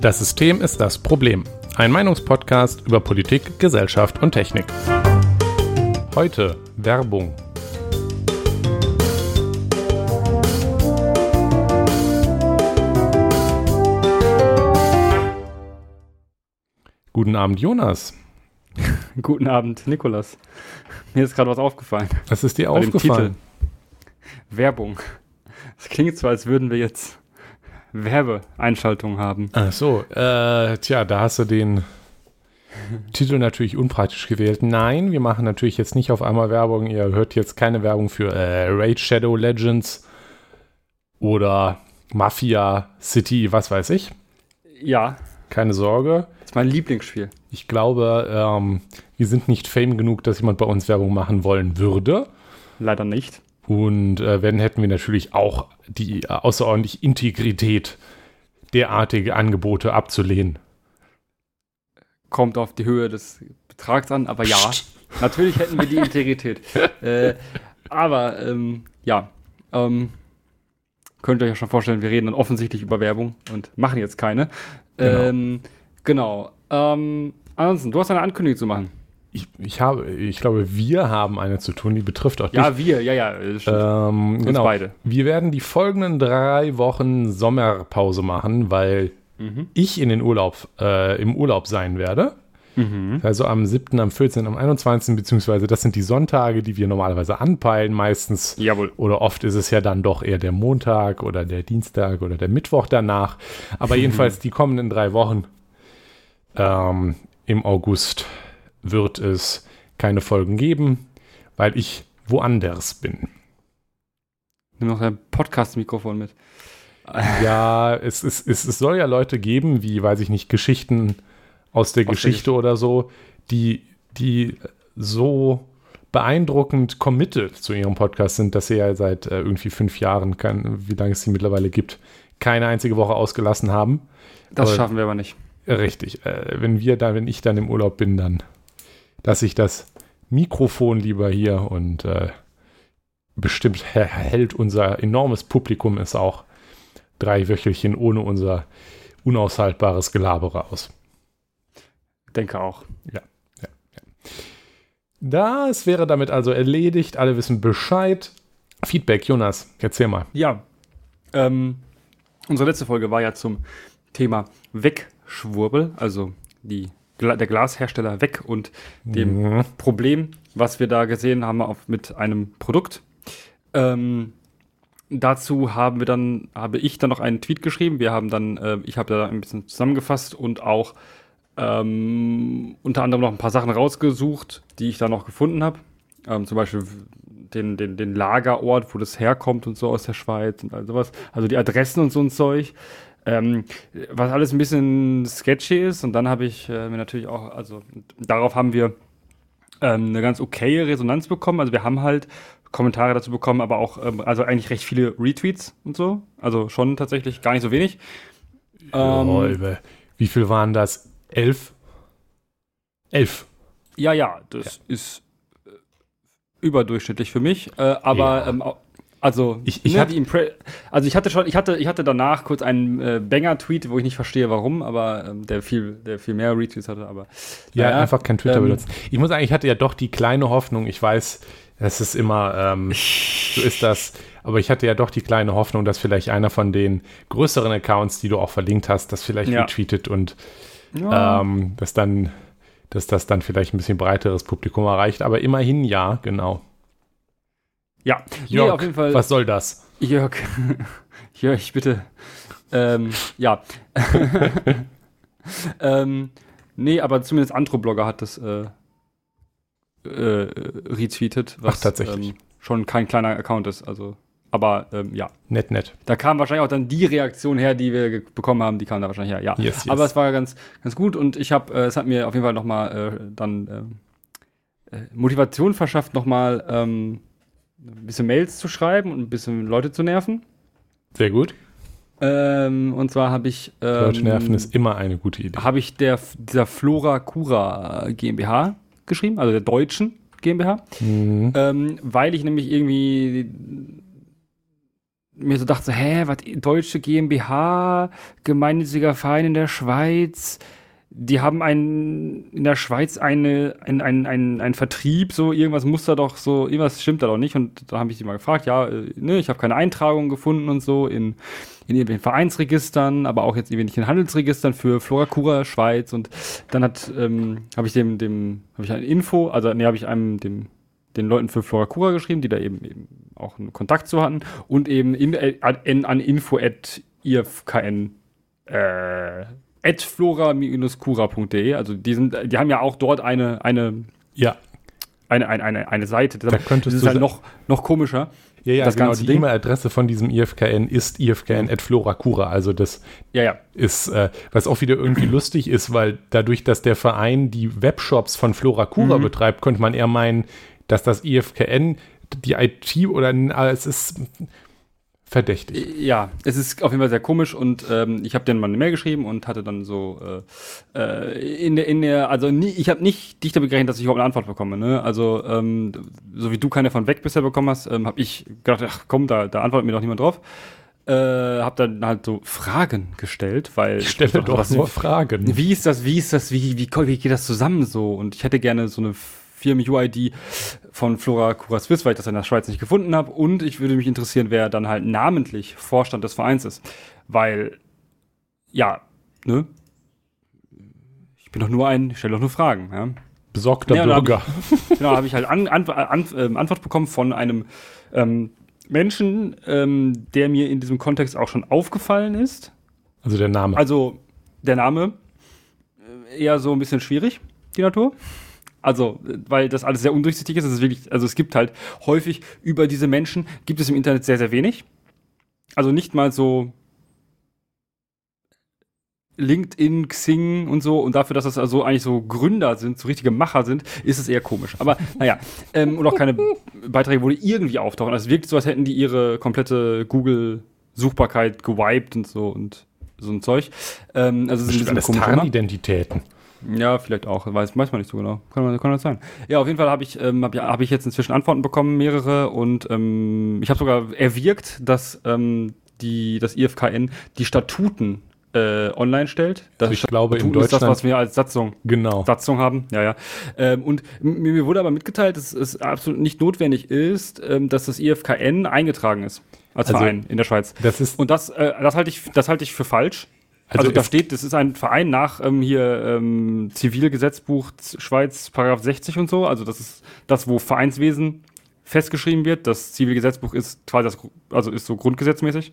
Das System ist das Problem. Ein Meinungspodcast über Politik, Gesellschaft und Technik. Heute Werbung. Guten Abend, Jonas. Guten Abend, Nikolas. Mir ist gerade was aufgefallen. Was ist dir aufgefallen? Werbung. Es klingt so, als würden wir jetzt Werbeeinschaltungen haben. Ach so, äh, tja, da hast du den Titel natürlich unpraktisch gewählt. Nein, wir machen natürlich jetzt nicht auf einmal Werbung. Ihr hört jetzt keine Werbung für äh, Raid Shadow Legends oder Mafia City, was weiß ich. Ja. Keine Sorge. Das ist mein Lieblingsspiel. Ich glaube, ähm, wir sind nicht fame genug, dass jemand bei uns Werbung machen wollen würde. Leider nicht. Und äh, wenn, hätten wir natürlich auch die äh, außerordentliche Integrität, derartige Angebote abzulehnen. Kommt auf die Höhe des Betrags an, aber ja, Psst. natürlich hätten wir die Integrität. äh, aber ähm, ja, ähm, könnt ihr euch ja schon vorstellen, wir reden dann offensichtlich über Werbung und machen jetzt keine. Genau. Ähm, genau. Ähm, ansonsten, du hast eine Ankündigung zu machen. Ich, ich, habe, ich glaube, wir haben eine zu tun, die betrifft auch dich. Ja, wir, ja, ja. Ähm, genau. beide. Wir werden die folgenden drei Wochen Sommerpause machen, weil mhm. ich in den Urlaub, äh, im Urlaub sein werde. Mhm. Also am 7., am 14., am 21., beziehungsweise das sind die Sonntage, die wir normalerweise anpeilen. Meistens Jawohl. oder oft ist es ja dann doch eher der Montag oder der Dienstag oder der Mittwoch danach. Aber jedenfalls die kommenden drei Wochen ähm, im August wird es keine Folgen geben, weil ich woanders bin. Nimm noch dein Podcast-Mikrofon mit. Ja, es, es, es, es soll ja Leute geben, wie, weiß ich nicht, Geschichten aus der aus Geschichte der oder so, die, die so beeindruckend committed zu ihrem Podcast sind, dass sie ja seit äh, irgendwie fünf Jahren, kann, wie lange es sie mittlerweile gibt, keine einzige Woche ausgelassen haben. Das aber, schaffen wir aber nicht. Richtig. Äh, wenn wir da, wenn ich dann im Urlaub bin, dann dass ich das Mikrofon lieber hier und äh, bestimmt hält unser enormes Publikum es auch drei Wöchelchen ohne unser unaushaltbares Gelabere aus. Denke auch. Ja, ja, ja. Das wäre damit also erledigt. Alle wissen Bescheid. Feedback, Jonas, erzähl mal. Ja. Ähm, unsere letzte Folge war ja zum Thema Wegschwurbel, also die der Glashersteller weg und dem mhm. Problem, was wir da gesehen haben auf, mit einem Produkt. Ähm, dazu haben wir dann, habe ich dann noch einen Tweet geschrieben. Wir haben dann, äh, ich habe da ein bisschen zusammengefasst und auch ähm, unter anderem noch ein paar Sachen rausgesucht, die ich da noch gefunden habe. Ähm, zum Beispiel den, den, den Lagerort, wo das herkommt und so aus der Schweiz und all sowas. Also die Adressen und so ein Zeug. Ähm, was alles ein bisschen sketchy ist. Und dann habe ich äh, mir natürlich auch, also darauf haben wir ähm, eine ganz okaye Resonanz bekommen. Also wir haben halt Kommentare dazu bekommen, aber auch, ähm, also eigentlich recht viele Retweets und so. Also schon tatsächlich gar nicht so wenig. Ähm, Wie viel waren das? Elf? Elf. Ja, ja, das ja. ist äh, überdurchschnittlich für mich. Äh, aber ja. Also, ich, ich ne, hatte, also ich hatte schon, ich hatte, ich hatte danach kurz einen äh, Banger-Tweet, wo ich nicht verstehe, warum, aber ähm, der viel, der viel mehr Retweets hatte, aber ja, naja, einfach kein Twitter ähm, benutzt. Ich muss sagen, ich hatte ja doch die kleine Hoffnung. Ich weiß, das ist immer, ähm, so ist das. Aber ich hatte ja doch die kleine Hoffnung, dass vielleicht einer von den größeren Accounts, die du auch verlinkt hast, das vielleicht ja. retweetet und ja. ähm, dass dann, dass das dann vielleicht ein bisschen breiteres Publikum erreicht. Aber immerhin ja, genau. Ja, Jörg, nee, auf jeden Fall. Was soll das? Jörg, Jörg, bitte. Ähm, ja. ähm, nee, aber zumindest Antro-Blogger hat das äh, äh, retweetet, was Ach, tatsächlich. Ähm, schon kein kleiner Account ist. Also, aber ähm, ja. Nett, nett. Da kam wahrscheinlich auch dann die Reaktion her, die wir bekommen haben, die kam da wahrscheinlich her. Ja. Yes, yes. Aber es war ganz, ganz gut und ich habe, äh, es hat mir auf jeden Fall nochmal äh, dann ähm, äh, Motivation verschafft, nochmal ähm, ein bisschen Mails zu schreiben und ein bisschen Leute zu nerven. Sehr gut. Ähm, und zwar habe ich. Ähm, Leute nerven ist immer eine gute Idee. Habe ich der, dieser Flora Cura GmbH geschrieben, also der deutschen GmbH, mhm. ähm, weil ich nämlich irgendwie mir so dachte, hä, was, deutsche GmbH, gemeinnütziger Verein in der Schweiz, die haben einen, in der Schweiz eine, ein, ein, ein, ein Vertrieb, so irgendwas muss da doch so, irgendwas stimmt da doch nicht. Und da habe ich sie mal gefragt, ja, äh, ne, ich habe keine Eintragung gefunden und so in, in irgendwelchen Vereinsregistern, aber auch jetzt irgendwie nicht in Handelsregistern für Floracura Schweiz. Und dann hat, ähm, habe ich dem, dem, habe ich eine Info, also ne, habe ich einem, dem, den Leuten für Floracura geschrieben, die da eben, eben auch einen Kontakt zu hatten und eben in, äh, an, an info äh, flora-cura.de. Also die sind, die haben ja auch dort eine, eine, ja. eine, eine, eine, eine Seite. Da könntest das ist halt noch, noch komischer. Ja, ja, das genau. Die E-Mail-Adresse von diesem IFKN ist ifkn.floracura. Also das ja, ja. ist, äh, was auch wieder irgendwie lustig ist, weil dadurch, dass der Verein die Webshops von Floracura mhm. betreibt, könnte man eher meinen, dass das IFKN die IT oder es ist verdächtig. Ja, es ist auf jeden Fall sehr komisch und ähm, ich habe denen mal eine Mail geschrieben und hatte dann so äh, äh, in der, in der, also nie, ich habe nicht dich damit gerechnet, dass ich überhaupt eine Antwort bekomme. Ne? Also ähm, so wie du keine von weg bisher bekommen hast, ähm, habe ich gedacht, ach komm, da, da antwortet mir doch niemand drauf. Äh, habe dann halt so Fragen gestellt, weil ich stelle doch, doch nur Fragen. Wie ist das, wie ist das, wie, wie, wie geht das zusammen so? Und ich hätte gerne so eine Firmen-UID von Flora Cura Swiss, weil ich das in der Schweiz nicht gefunden habe. Und ich würde mich interessieren, wer dann halt namentlich Vorstand des Vereins ist. Weil, ja, ne? Ich bin doch nur ein, ich stelle doch nur Fragen, ja. Besorgter ja, Bürger. Hab genau, habe ich halt an, an, an, äh, Antwort bekommen von einem ähm, Menschen, ähm, der mir in diesem Kontext auch schon aufgefallen ist. Also der Name. Also der Name äh, eher so ein bisschen schwierig, die Natur. Also, weil das alles sehr undurchsichtig ist. Es ist wirklich, also es gibt halt häufig über diese Menschen gibt es im Internet sehr, sehr wenig. Also nicht mal so LinkedIn, Xing und so. Und dafür, dass das also eigentlich so Gründer sind, so richtige Macher sind, ist es eher komisch. Aber naja, ähm, und auch keine Beiträge, wo die irgendwie auftauchen. Also es wirkt so, als hätten die ihre komplette Google-Suchbarkeit gewiped und so und so ein Zeug. Ähm, also es ist ein bisschen komisch. Identitäten. Ja, vielleicht auch. Weiß, weiß man nicht so genau. Kann, kann das sein. Ja, auf jeden Fall habe ich, ähm, hab, hab ich jetzt inzwischen Antworten bekommen, mehrere. Und ähm, ich habe sogar erwirkt, dass ähm, die, das IFKN die Statuten äh, online stellt. Das ich glaube, in Deutschland ist das, was wir als Satzung, genau. Satzung haben. Ja, ja. Ähm, und mir, mir, wurde aber mitgeteilt, dass es absolut nicht notwendig ist, ähm, dass das IFKN eingetragen ist als also, Verein in der Schweiz. Das ist und das, äh, das halte ich, das halte ich für falsch. Also, also da steht, das ist ein Verein nach ähm, hier ähm, Zivilgesetzbuch Schweiz, Paragraph 60 und so. Also das ist das, wo Vereinswesen festgeschrieben wird. Das Zivilgesetzbuch ist quasi das, also ist so grundgesetzmäßig.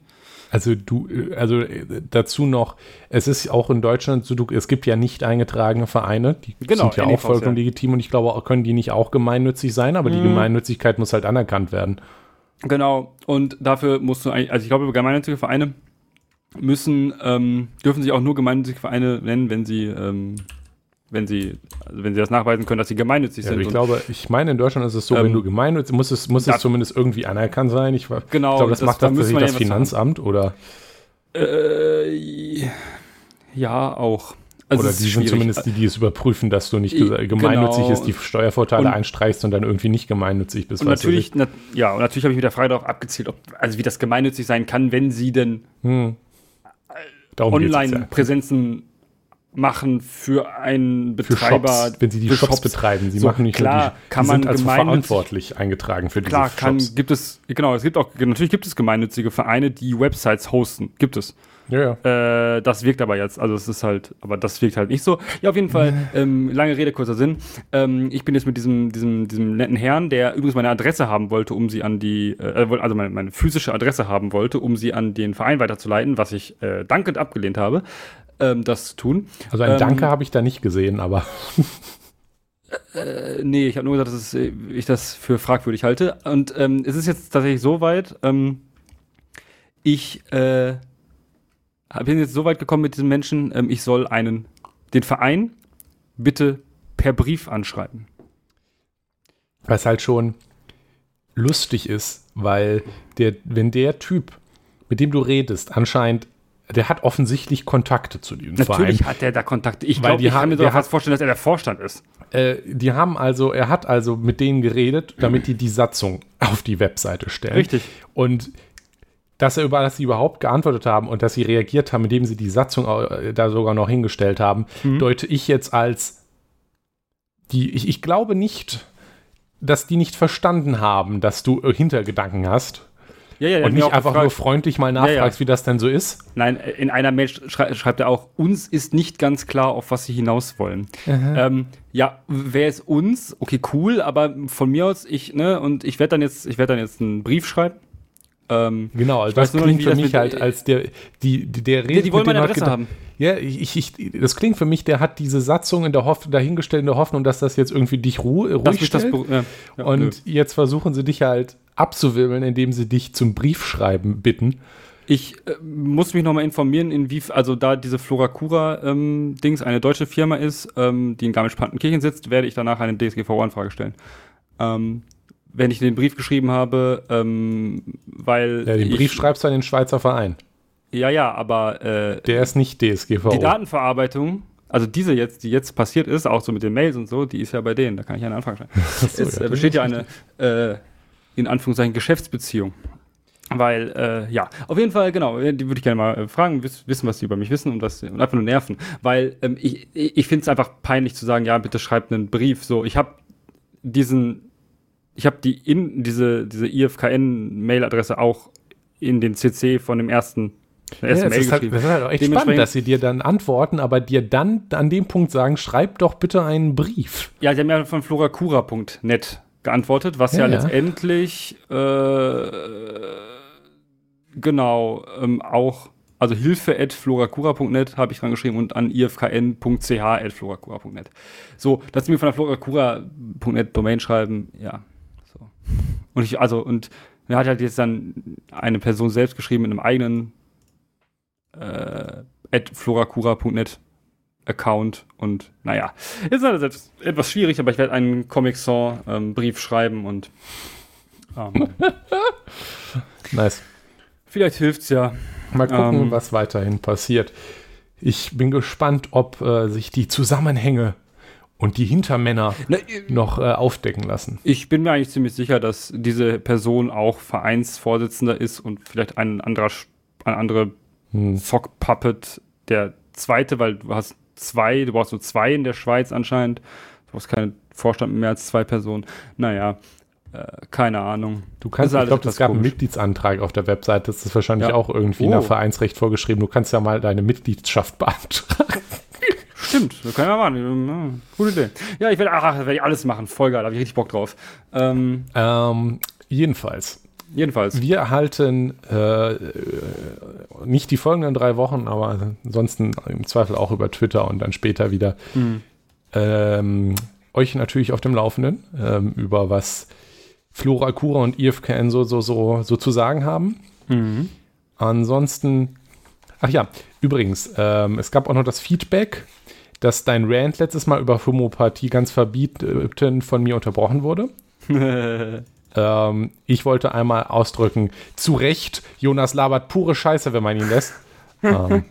Also du, also dazu noch, es ist auch in Deutschland so, du, es gibt ja nicht eingetragene Vereine, die genau, sind ja auch vollkommen ja. legitim und ich glaube, auch, können die nicht auch gemeinnützig sein, aber mhm. die Gemeinnützigkeit muss halt anerkannt werden. Genau, und dafür musst du eigentlich, also ich glaube, gemeinnützige Vereine müssen, ähm, dürfen sich auch nur gemeinnützige Vereine nennen, wenn sie, ähm, wenn sie, also wenn sie das nachweisen können, dass sie gemeinnützig ja, sind. Ich glaube, ich meine, in Deutschland ist es so, ähm, wenn du gemeinnützig, muss es, muss es zumindest irgendwie anerkannt sein. Ich, genau, ich glaube, das, das macht das, das Finanzamt oder? Äh, ja, auch. Also Oder die sind zumindest die, die es überprüfen, dass du nicht gemeinnützig genau. ist, die Steuervorteile und einstreichst und dann irgendwie nicht gemeinnützig bist. Und natürlich, na, ja, und natürlich habe ich mit der Frage darauf abgezielt, ob, also wie das gemeinnützig sein kann, wenn sie denn hm. Online-Präsenzen machen für einen Betreiber. Für Shops, wenn sie die Shops, Shops, betreiben. Sie so, machen nicht klar, die, kann man sind also verantwortlich eingetragen für diese klar, kann, Shops. gibt es, genau, es gibt auch, natürlich gibt es gemeinnützige Vereine, die Websites hosten. Gibt es. Ja, ja. Äh, das wirkt aber jetzt, also es ist halt, aber das wirkt halt nicht so. Ja, auf jeden Fall, ähm, lange Rede, kurzer Sinn. Ähm, ich bin jetzt mit diesem, diesem, diesem netten Herrn, der übrigens meine Adresse haben wollte, um sie an die, äh, also meine, meine physische Adresse haben wollte, um sie an den Verein weiterzuleiten, was ich äh, dankend abgelehnt habe, ähm, das zu tun. Also ein Danke ähm, habe ich da nicht gesehen, aber. Äh, nee, ich habe nur gesagt, dass es, ich das für fragwürdig halte. Und ähm, es ist jetzt tatsächlich so weit, ähm, ich äh, bin jetzt so weit gekommen mit diesem Menschen, ähm, ich soll einen, den Verein bitte per Brief anschreiben. Was halt schon lustig ist, weil der, wenn der Typ, mit dem du redest, anscheinend, der hat offensichtlich Kontakte zu diesem Natürlich Verein. Natürlich hat er da Kontakte. Ich glaube, ich kann mir doch fast vorstellen, dass er der Vorstand ist. Äh, die haben also, er hat also mit denen geredet, damit die die Satzung auf die Webseite stellen. Richtig. Und dass er über dass sie überhaupt geantwortet haben und dass sie reagiert haben, indem sie die Satzung äh, da sogar noch hingestellt haben, mhm. deute ich jetzt als die, ich, ich glaube nicht, dass die nicht verstanden haben, dass du äh, Hintergedanken hast. Ja, ja, und nicht einfach gefragt. nur freundlich mal nachfragst, ja, wie das denn so ist. Nein, in einer Mail schrei schreibt er auch, uns ist nicht ganz klar, auf was sie hinaus wollen. Ähm, ja, wer ist uns? Okay, cool, aber von mir aus, ich, ne, und ich werde dann jetzt, ich werde dann jetzt einen Brief schreiben ähm, genau, also das klingt nicht, für mich halt als der, die, die, der Rede. Die, die wollen meine Adresse haben. Ja, ich, ich, das klingt für mich, der hat diese Satzung in der Hoff dahingestellt in der Hoffnung, dass das jetzt irgendwie dich ru ruhig stellt. Das, ja, ja, und nö. jetzt versuchen sie dich halt abzuwirbeln, indem sie dich zum Briefschreiben bitten. Ich äh, muss mich nochmal informieren, inwiefern, also da diese Floracura-Dings ähm, eine deutsche Firma ist, ähm, die in Garmisch-Partenkirchen sitzt, werde ich danach eine DSGVO-Anfrage stellen. Ähm, wenn ich den Brief geschrieben habe, ähm, weil. Ja, den Brief schreibst du an den Schweizer Verein. Ja, ja, aber. Äh, Der ist nicht DSGVO. Die Datenverarbeitung, also diese jetzt, die jetzt passiert ist, auch so mit den Mails und so, die ist ja bei denen. Da kann ich eine Anfrage stellen. so, es ja, äh, besteht ja eine, äh, in Anführungszeichen, Geschäftsbeziehung. Weil, äh, ja, auf jeden Fall, genau, die würde ich gerne mal äh, fragen, wissen, was die über mich wissen und, was, und einfach nur nerven. Weil ähm, ich, ich finde es einfach peinlich zu sagen, ja, bitte schreibt einen Brief. So, ich habe diesen ich habe die in diese, diese IFKN-Mail-Adresse auch in den CC von dem ersten ja, das, ist halt, das ist halt auch echt spannend, dass sie dir dann antworten, aber dir dann an dem Punkt sagen, schreib doch bitte einen Brief. Ja, sie haben ja von florakura.net geantwortet, was ja, ja letztendlich äh, genau ähm, auch, also hilfe at florakura.net habe ich dran geschrieben und an ifkn.ch at florakura.net. So, dass sie mir von der florakura.net Domain schreiben, ja, und ich, also, und er hat halt jetzt dann eine Person selbst geschrieben mit einem eigenen äh, florakura.net Account und naja, ist halt etwas schwierig, aber ich werde einen Comic Song ähm, Brief schreiben und ähm, nice. Vielleicht hilft's ja. Mal gucken, ähm, was weiterhin passiert. Ich bin gespannt, ob äh, sich die Zusammenhänge und die Hintermänner Na, noch äh, aufdecken lassen. Ich bin mir eigentlich ziemlich sicher, dass diese Person auch Vereinsvorsitzender ist und vielleicht ein anderer, ein anderer hm. Sock Puppet, der zweite, weil du hast zwei, du brauchst nur zwei in der Schweiz anscheinend. Du brauchst keinen Vorstand mit mehr als zwei Personen. Naja, äh, keine Ahnung. Du kannst, ich glaube, es gab komisch. einen Mitgliedsantrag auf der Webseite. Das ist wahrscheinlich ja. auch irgendwie oh. nach Vereinsrecht vorgeschrieben. Du kannst ja mal deine Mitgliedschaft beantragen. Stimmt, das können wir machen. Gute Idee. Ja, ich werde werd ich alles machen. Voll geil, da habe ich richtig Bock drauf. Ähm, ähm, jedenfalls. Jedenfalls. Wir erhalten äh, nicht die folgenden drei Wochen, aber ansonsten im Zweifel auch über Twitter und dann später wieder mhm. ähm, euch natürlich auf dem Laufenden ähm, über was Flora, Cura und IFKN so, so, so, so zu sagen haben. Mhm. Ansonsten, ach ja, übrigens, ähm, es gab auch noch das Feedback dass dein Rant letztes Mal über Homöopathie ganz verbieten von mir unterbrochen wurde. ähm, ich wollte einmal ausdrücken, zu Recht, Jonas labert pure Scheiße, wenn man ihn lässt. ähm,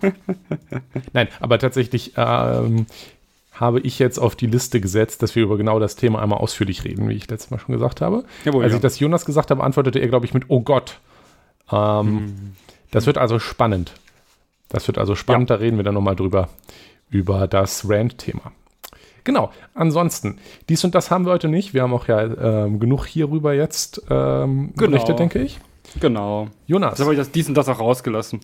nein, aber tatsächlich ähm, habe ich jetzt auf die Liste gesetzt, dass wir über genau das Thema einmal ausführlich reden, wie ich letztes Mal schon gesagt habe. Jawohl, Als ja. ich das Jonas gesagt habe, antwortete er, glaube ich, mit Oh Gott. Ähm, hm. Das wird also spannend. Das wird also spannend, ja. da reden wir dann nochmal drüber über das Rand-Thema. Genau, ansonsten, dies und das haben wir heute nicht. Wir haben auch ja ähm, genug hierüber jetzt ähm, genau. berichtet, denke ich. Genau. Jonas. Jetzt habe ich das dies und das auch rausgelassen.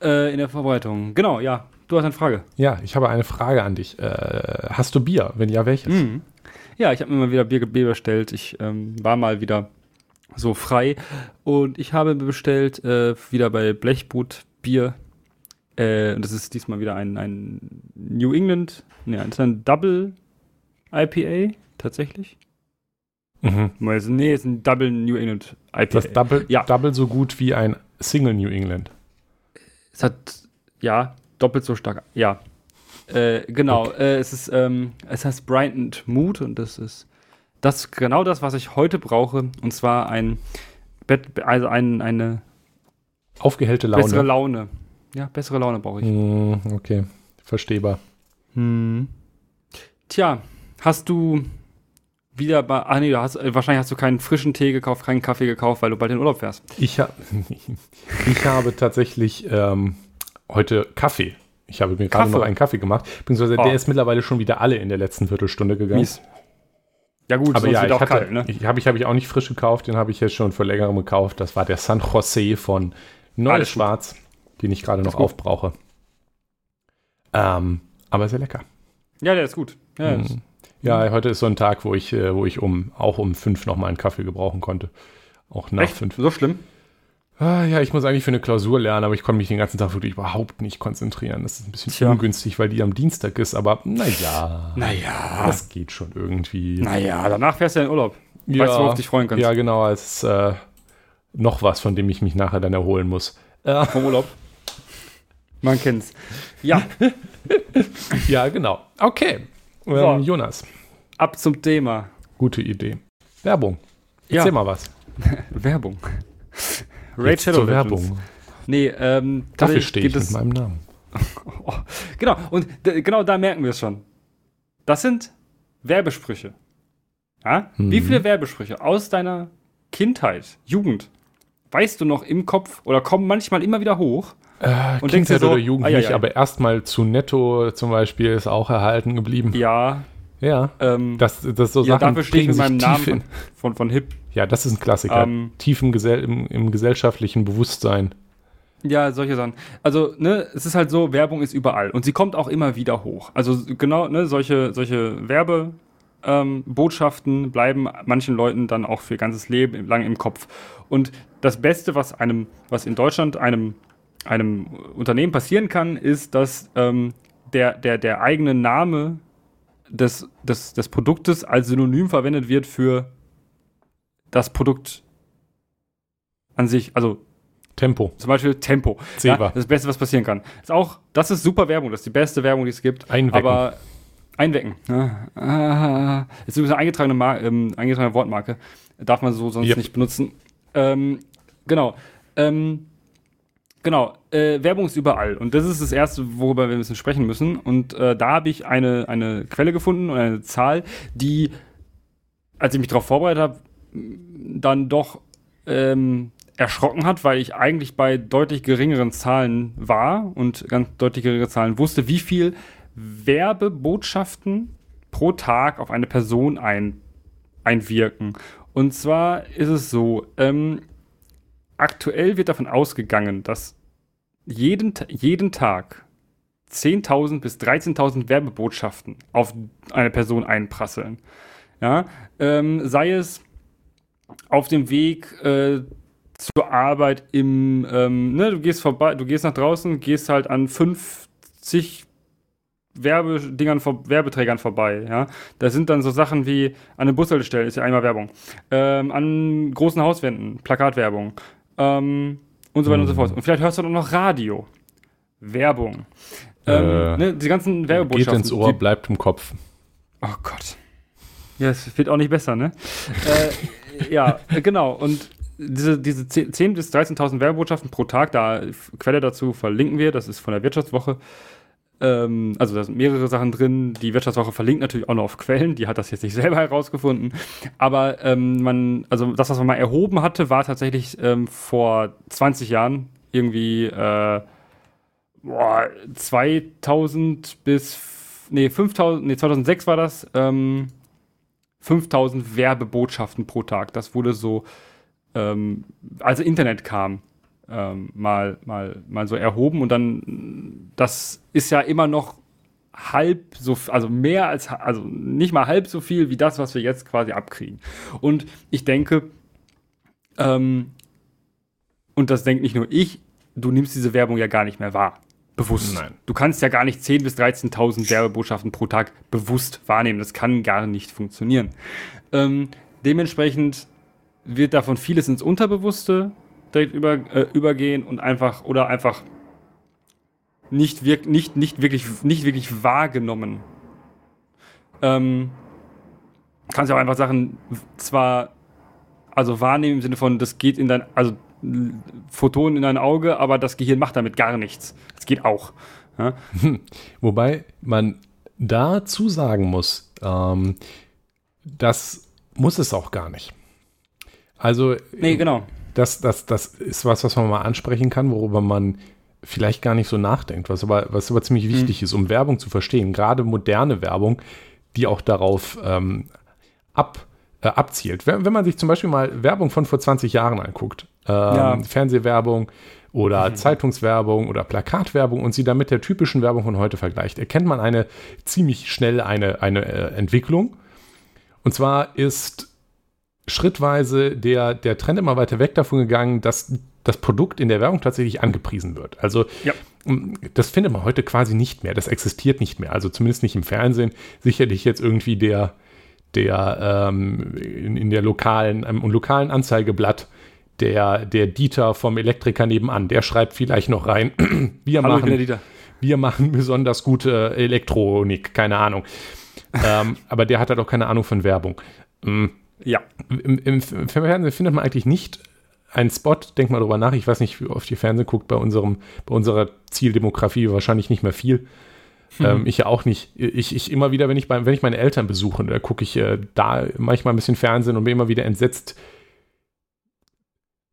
Äh, in der Vorbereitung. Genau, ja. Du hast eine Frage. Ja, ich habe eine Frage an dich. Äh, hast du Bier? Wenn ja, welches? Mhm. Ja, ich habe mir mal wieder Bier, Bier bestellt. Ich ähm, war mal wieder so frei und ich habe bestellt äh, wieder bei Blechbrut Bier äh, das ist diesmal wieder ein, ein New England, ne, ist ein Double IPA, tatsächlich. Mhm. Nee, es ist ein Double New England IPA. Das Double, ja. Double so gut wie ein Single New England. Es hat, ja, doppelt so stark, ja. Äh, genau, okay. äh, es ist, ähm, es heißt Brightened Mood und das ist das genau das, was ich heute brauche. Und zwar ein Bett, also ein, eine aufgehellte Laune. Bessere Laune. Ja, bessere Laune brauche ich. Mm, okay, verstehbar. Hm. Tja, hast du wieder bei. Ah, nee, hast, äh, wahrscheinlich hast du keinen frischen Tee gekauft, keinen Kaffee gekauft, weil du bald in Urlaub fährst. Ich, ha ich habe tatsächlich ähm, heute Kaffee. Ich habe mir gerade noch einen Kaffee gemacht. Beziehungsweise oh. der ist mittlerweile schon wieder alle in der letzten Viertelstunde gegangen. Mies. Ja gut, aber ja, ich hatte, kalt, ne? ich, habe ich, hab ich auch nicht frisch gekauft, den habe ich jetzt schon vor längerem gekauft. Das war der San Jose von Neues Schwarz, den ich gerade noch aufbrauche. Ähm, aber sehr lecker. Ja, der ist gut. Ja, mhm. ja, heute ist so ein Tag, wo ich, äh, wo ich um auch um fünf noch mal einen Kaffee gebrauchen konnte. Auch nach Echt? fünf. So schlimm? Ah, ja, ich muss eigentlich für eine Klausur lernen, aber ich konnte mich den ganzen Tag wirklich überhaupt nicht konzentrieren. Das ist ein bisschen Tja. ungünstig, weil die am Dienstag ist, aber naja. Naja. Das geht schon irgendwie. Naja, danach fährst du ja in Urlaub. Ja, weißt du, worauf dich freuen kannst? Ja, genau, als äh, noch was, von dem ich mich nachher dann erholen muss. Äh. Vom Urlaub. Man kennt's. Ja. ja, genau. Okay. Ähm, so. Jonas. Ab zum Thema. Gute Idee. Werbung. Erzähl ja. mal was. Werbung. Raid Shadow zur Werbung. Nee, ähm, dafür stehe ich mit meinem Namen. oh, genau, und genau da merken wir es schon. Das sind Werbesprüche. Ja? Hm. Wie viele Werbesprüche aus deiner Kindheit, Jugend, weißt du noch im Kopf oder kommen manchmal immer wieder hoch? Äh, und Kindheit so, oder Jugend nicht, aber erstmal zu Netto zum Beispiel ist auch erhalten geblieben. Ja. Ja. Ähm, das, das so ja, Sachen dafür stehe ich mit meinem Namen von, von, von, Hip. Ja, das ist ein Klassiker. Ähm, tief im, Gesell im, im gesellschaftlichen Bewusstsein. Ja, solche Sachen. Also, ne, es ist halt so, Werbung ist überall und sie kommt auch immer wieder hoch. Also, genau, ne, solche, solche Werbebotschaften ähm, bleiben manchen Leuten dann auch für ihr ganzes Leben lang im Kopf. Und das Beste, was einem, was in Deutschland einem einem Unternehmen passieren kann, ist, dass ähm, der, der, der eigene Name des, des, des Produktes als Synonym verwendet wird für das Produkt an sich. Also Tempo. Zum Beispiel Tempo. Ja, das Beste, was passieren kann. Ist auch, das ist super Werbung, das ist die beste Werbung, die es gibt. Einwecken. Aber einwecken. Ja. Ah, ist übrigens eine eingetragene, Mar ähm, eingetragene Wortmarke. Darf man so sonst yep. nicht benutzen. Ähm, genau. Ähm, Genau, äh, Werbung ist überall. Und das ist das Erste, worüber wir ein bisschen sprechen müssen. Und äh, da habe ich eine, eine Quelle gefunden und eine Zahl, die, als ich mich darauf vorbereitet habe, dann doch ähm, erschrocken hat, weil ich eigentlich bei deutlich geringeren Zahlen war und ganz deutlich geringere Zahlen wusste, wie viel Werbebotschaften pro Tag auf eine Person ein, einwirken. Und zwar ist es so, ähm, aktuell wird davon ausgegangen, dass jeden, jeden Tag 10.000 bis 13.000 Werbebotschaften auf eine Person einprasseln. Ja, ähm, sei es auf dem Weg äh, zur Arbeit im, ähm, ne, du gehst vorbei, du gehst nach draußen, gehst halt an 50 Werbedingern, Werbeträgern vorbei, ja. Da sind dann so Sachen wie an den Bushaltestellen ist ja einmal Werbung, ähm, an großen Hauswänden, Plakatwerbung, ähm, und so weiter mhm. und so fort. Und vielleicht hörst du dann noch Radio. Werbung. Ähm, äh, ne, die ganzen Werbebotschaften. Geht ins Ohr, die, bleibt im Kopf. Oh Gott. Ja, es wird auch nicht besser, ne? äh, ja, genau. Und diese, diese 10.000 bis 13.000 Werbebotschaften pro Tag, da Quelle dazu verlinken wir, das ist von der Wirtschaftswoche. Ähm, also da sind mehrere Sachen drin. Die Wirtschaftswoche verlinkt natürlich auch noch auf Quellen, die hat das jetzt nicht selber herausgefunden. Aber ähm, man, also das, was man mal erhoben hatte, war tatsächlich ähm, vor 20 Jahren irgendwie äh, boah, 2000 bis, nee, 5000, nee, 2006 war das, ähm, 5000 Werbebotschaften pro Tag. Das wurde so, ähm, also Internet kam, ähm, mal, mal, mal so erhoben und dann, das ist ja immer noch halb so, also mehr als, also nicht mal halb so viel wie das, was wir jetzt quasi abkriegen. Und ich denke, ähm, und das denkt nicht nur ich, du nimmst diese Werbung ja gar nicht mehr wahr. Bewusst. Nein. Du kannst ja gar nicht 10.000 bis 13.000 Werbebotschaften pro Tag bewusst wahrnehmen. Das kann gar nicht funktionieren. Ähm, dementsprechend wird davon vieles ins Unterbewusste direkt über, äh, übergehen und einfach oder einfach nicht, wirk nicht, nicht, wirklich, nicht wirklich wahrgenommen. Ähm, kannst ja auch einfach Sachen zwar also wahrnehmen im Sinne von, das geht in dein, also Photonen in dein Auge, aber das Gehirn macht damit gar nichts. Das geht auch. Ja? Wobei man dazu sagen muss, ähm, dass muss es auch gar nicht. Also, nee, genau. Das, das, das ist was, was man mal ansprechen kann, worüber man vielleicht gar nicht so nachdenkt, was aber, was aber ziemlich wichtig hm. ist, um Werbung zu verstehen. Gerade moderne Werbung, die auch darauf ähm, ab, äh, abzielt. Wenn, wenn, man sich zum Beispiel mal Werbung von vor 20 Jahren anguckt, ähm, ja. Fernsehwerbung oder mhm. Zeitungswerbung oder Plakatwerbung und sie dann mit der typischen Werbung von heute vergleicht, erkennt man eine ziemlich schnell eine, eine äh, Entwicklung. Und zwar ist schrittweise der, der Trend immer weiter weg davon gegangen, dass das Produkt in der Werbung tatsächlich angepriesen wird. Also ja. das findet man heute quasi nicht mehr. Das existiert nicht mehr. Also zumindest nicht im Fernsehen. Sicherlich jetzt irgendwie der, der ähm, in, in, der lokalen, im lokalen Anzeigeblatt der, der Dieter vom Elektriker nebenan, der schreibt vielleicht noch rein, wir, Hallo, machen, wir machen besonders gute Elektronik, keine Ahnung. ähm, aber der hat halt auch keine Ahnung von Werbung. Ähm, ja. Im, Im Fernsehen findet man eigentlich nicht einen Spot, denk mal drüber nach, ich weiß nicht, wie oft ihr Fernsehen guckt, bei, unserem, bei unserer Zieldemografie wahrscheinlich nicht mehr viel. Mhm. Ähm, ich ja auch nicht. Ich, ich immer wieder, wenn ich, bei, wenn ich meine Eltern besuche, da gucke ich äh, da manchmal ein bisschen Fernsehen und bin immer wieder entsetzt,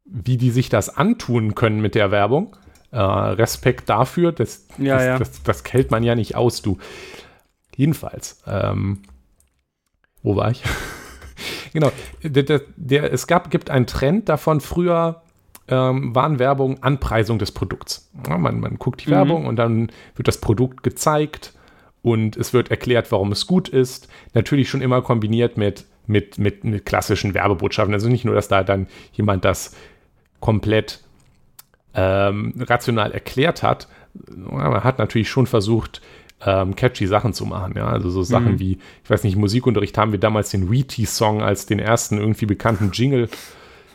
wie die sich das antun können mit der Werbung. Äh, Respekt dafür, das, ja, das, ja. Das, das, hält man ja nicht aus, du. Jedenfalls, ähm, wo war ich? Genau, der, der, der, es gab, gibt einen Trend davon, früher ähm, waren Werbung Anpreisung des Produkts. Ja, man, man guckt die mhm. Werbung und dann wird das Produkt gezeigt und es wird erklärt, warum es gut ist. Natürlich schon immer kombiniert mit, mit, mit, mit klassischen Werbebotschaften. Also nicht nur, dass da dann jemand das komplett ähm, rational erklärt hat. Man hat natürlich schon versucht, ähm, catchy Sachen zu machen. Ja? Also so Sachen mhm. wie, ich weiß nicht, Musikunterricht haben wir damals den Weetie-Song als den ersten irgendwie bekannten Jingle.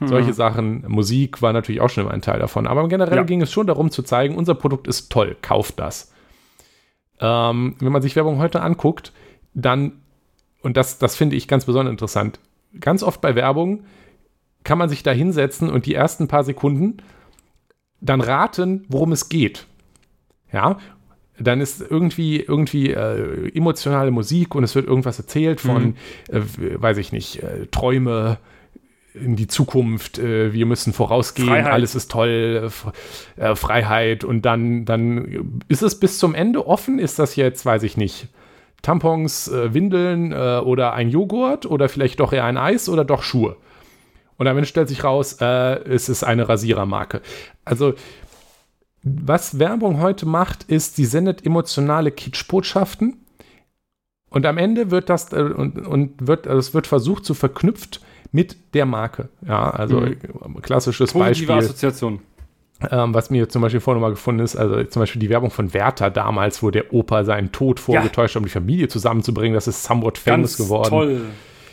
Mhm. Solche Sachen. Musik war natürlich auch schon immer ein Teil davon. Aber generell ja. ging es schon darum zu zeigen, unser Produkt ist toll, kauft das. Ähm, wenn man sich Werbung heute anguckt, dann, und das, das finde ich ganz besonders interessant, ganz oft bei Werbung kann man sich da hinsetzen und die ersten paar Sekunden dann raten, worum es geht. Ja, dann ist irgendwie irgendwie äh, emotionale Musik und es wird irgendwas erzählt von, mhm. äh, weiß ich nicht, äh, Träume in die Zukunft, äh, wir müssen vorausgehen, Freiheit. alles ist toll, äh, Freiheit und dann, dann ist es bis zum Ende offen, ist das jetzt, weiß ich nicht, Tampons, äh, Windeln oder ein Joghurt oder vielleicht doch eher ein Eis oder doch Schuhe. Und am Ende stellt sich raus, es ist eine Rasierermarke. Also was Werbung heute macht, ist, sie sendet emotionale Kitschbotschaften und am Ende wird das äh, und, und wird, also es wird versucht zu verknüpft mit der Marke. Ja, also mhm. klassisches Positive Beispiel. Assoziation. Ähm, was mir zum Beispiel vorhin mal gefunden ist, also zum Beispiel die Werbung von Werther damals, wo der Opa seinen Tod vorgetäuscht hat, um die Familie zusammenzubringen, das ist somewhat famous Ganz geworden. Toll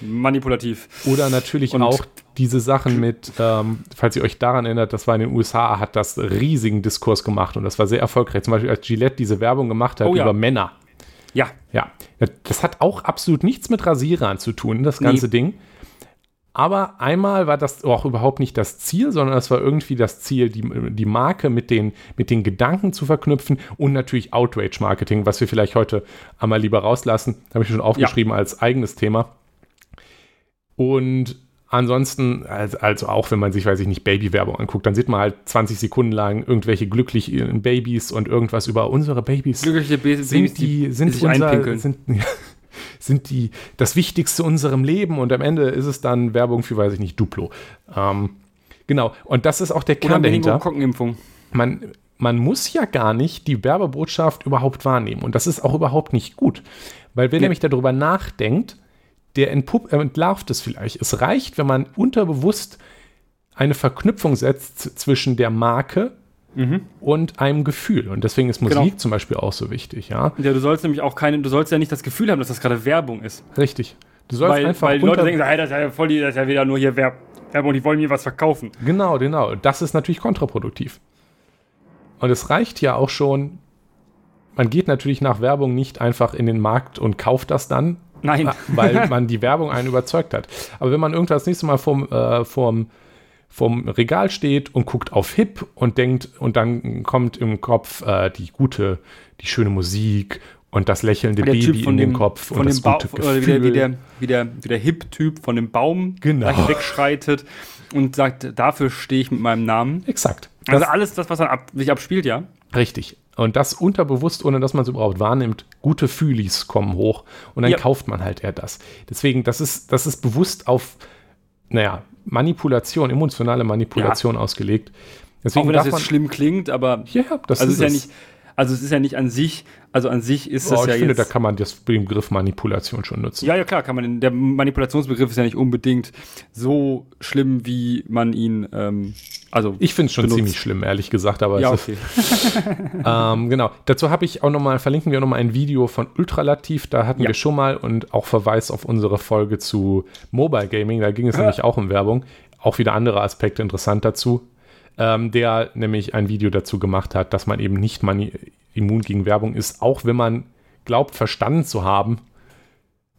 manipulativ. Oder natürlich und auch diese Sachen mit, ähm, falls ihr euch daran erinnert, das war in den USA, hat das riesigen Diskurs gemacht und das war sehr erfolgreich. Zum Beispiel als Gillette diese Werbung gemacht hat oh, ja. über Männer. Ja. Ja. Das hat auch absolut nichts mit Rasierern zu tun, das ganze nee. Ding. Aber einmal war das auch überhaupt nicht das Ziel, sondern es war irgendwie das Ziel, die, die Marke mit den, mit den Gedanken zu verknüpfen und natürlich Outrage-Marketing, was wir vielleicht heute einmal lieber rauslassen. Habe ich schon aufgeschrieben ja. als eigenes Thema. Und ansonsten, also auch wenn man sich, weiß ich nicht, Babywerbung anguckt, dann sieht man halt 20 Sekunden lang irgendwelche glücklichen Babys und irgendwas über unsere Babys. Glückliche Babys, sind die, sind die unser, sind, sind die das Wichtigste unserem Leben und am Ende ist es dann Werbung für, weiß ich nicht, Duplo. Ähm, genau, und das ist auch der Kern dahinter. Man, man muss ja gar nicht die Werbebotschaft überhaupt wahrnehmen und das ist auch überhaupt nicht gut, weil wer ja. nämlich darüber nachdenkt, der entpupp, äh, entlarvt es vielleicht. Es reicht, wenn man unterbewusst eine Verknüpfung setzt zwischen der Marke mhm. und einem Gefühl. Und deswegen ist Musik genau. zum Beispiel auch so wichtig, ja. Ja, du sollst nämlich auch keine, du sollst ja nicht das Gefühl haben, dass das gerade Werbung ist. Richtig. Du sollst weil, einfach. Weil die Leute denken, hey, das ist ja voll, das ist ja wieder nur hier Werbung, die wollen mir was verkaufen. Genau, genau. Das ist natürlich kontraproduktiv. Und es reicht ja auch schon, man geht natürlich nach Werbung nicht einfach in den Markt und kauft das dann, Nein. Weil man die Werbung einen überzeugt hat. Aber wenn man irgendwas das nächste Mal vorm, äh, vorm, vorm Regal steht und guckt auf Hip und denkt, und dann kommt im Kopf äh, die gute, die schöne Musik und das lächelnde der Baby in dem, Kopf und das gute Gefühl. Oder wie der, wie der, wie der, wie der Hip-Typ von dem Baum genau. gleich wegschreitet und sagt, dafür stehe ich mit meinem Namen. Exakt. Also das, alles das, was dann ab, sich abspielt, ja. Richtig. Und das unterbewusst, ohne dass man es überhaupt wahrnimmt, gute Fühlis kommen hoch und dann ja. kauft man halt eher das. Deswegen, das ist, das ist bewusst auf, naja, Manipulation, emotionale Manipulation ja. ausgelegt. Deswegen Auch wenn das jetzt schlimm klingt, aber ja, das also ist, ist ja nicht, also es ist ja nicht an sich, also an sich ist oh, es ja ich finde, jetzt, da kann man das Begriff Manipulation schon nutzen. Ja, ja klar, kann man. Der Manipulationsbegriff ist ja nicht unbedingt so schlimm, wie man ihn. Ähm, also ich finde es schon benutzt. ziemlich schlimm, ehrlich gesagt. Aber ja, okay. ähm, genau. Dazu habe ich auch noch mal verlinken wir noch mal ein Video von Ultralativ. Da hatten ja. wir schon mal und auch Verweis auf unsere Folge zu Mobile Gaming. Da ging es ja. nämlich auch um Werbung. Auch wieder andere Aspekte interessant dazu ähm, der nämlich ein Video dazu gemacht hat, dass man eben nicht immun gegen Werbung ist, auch wenn man glaubt, verstanden zu haben,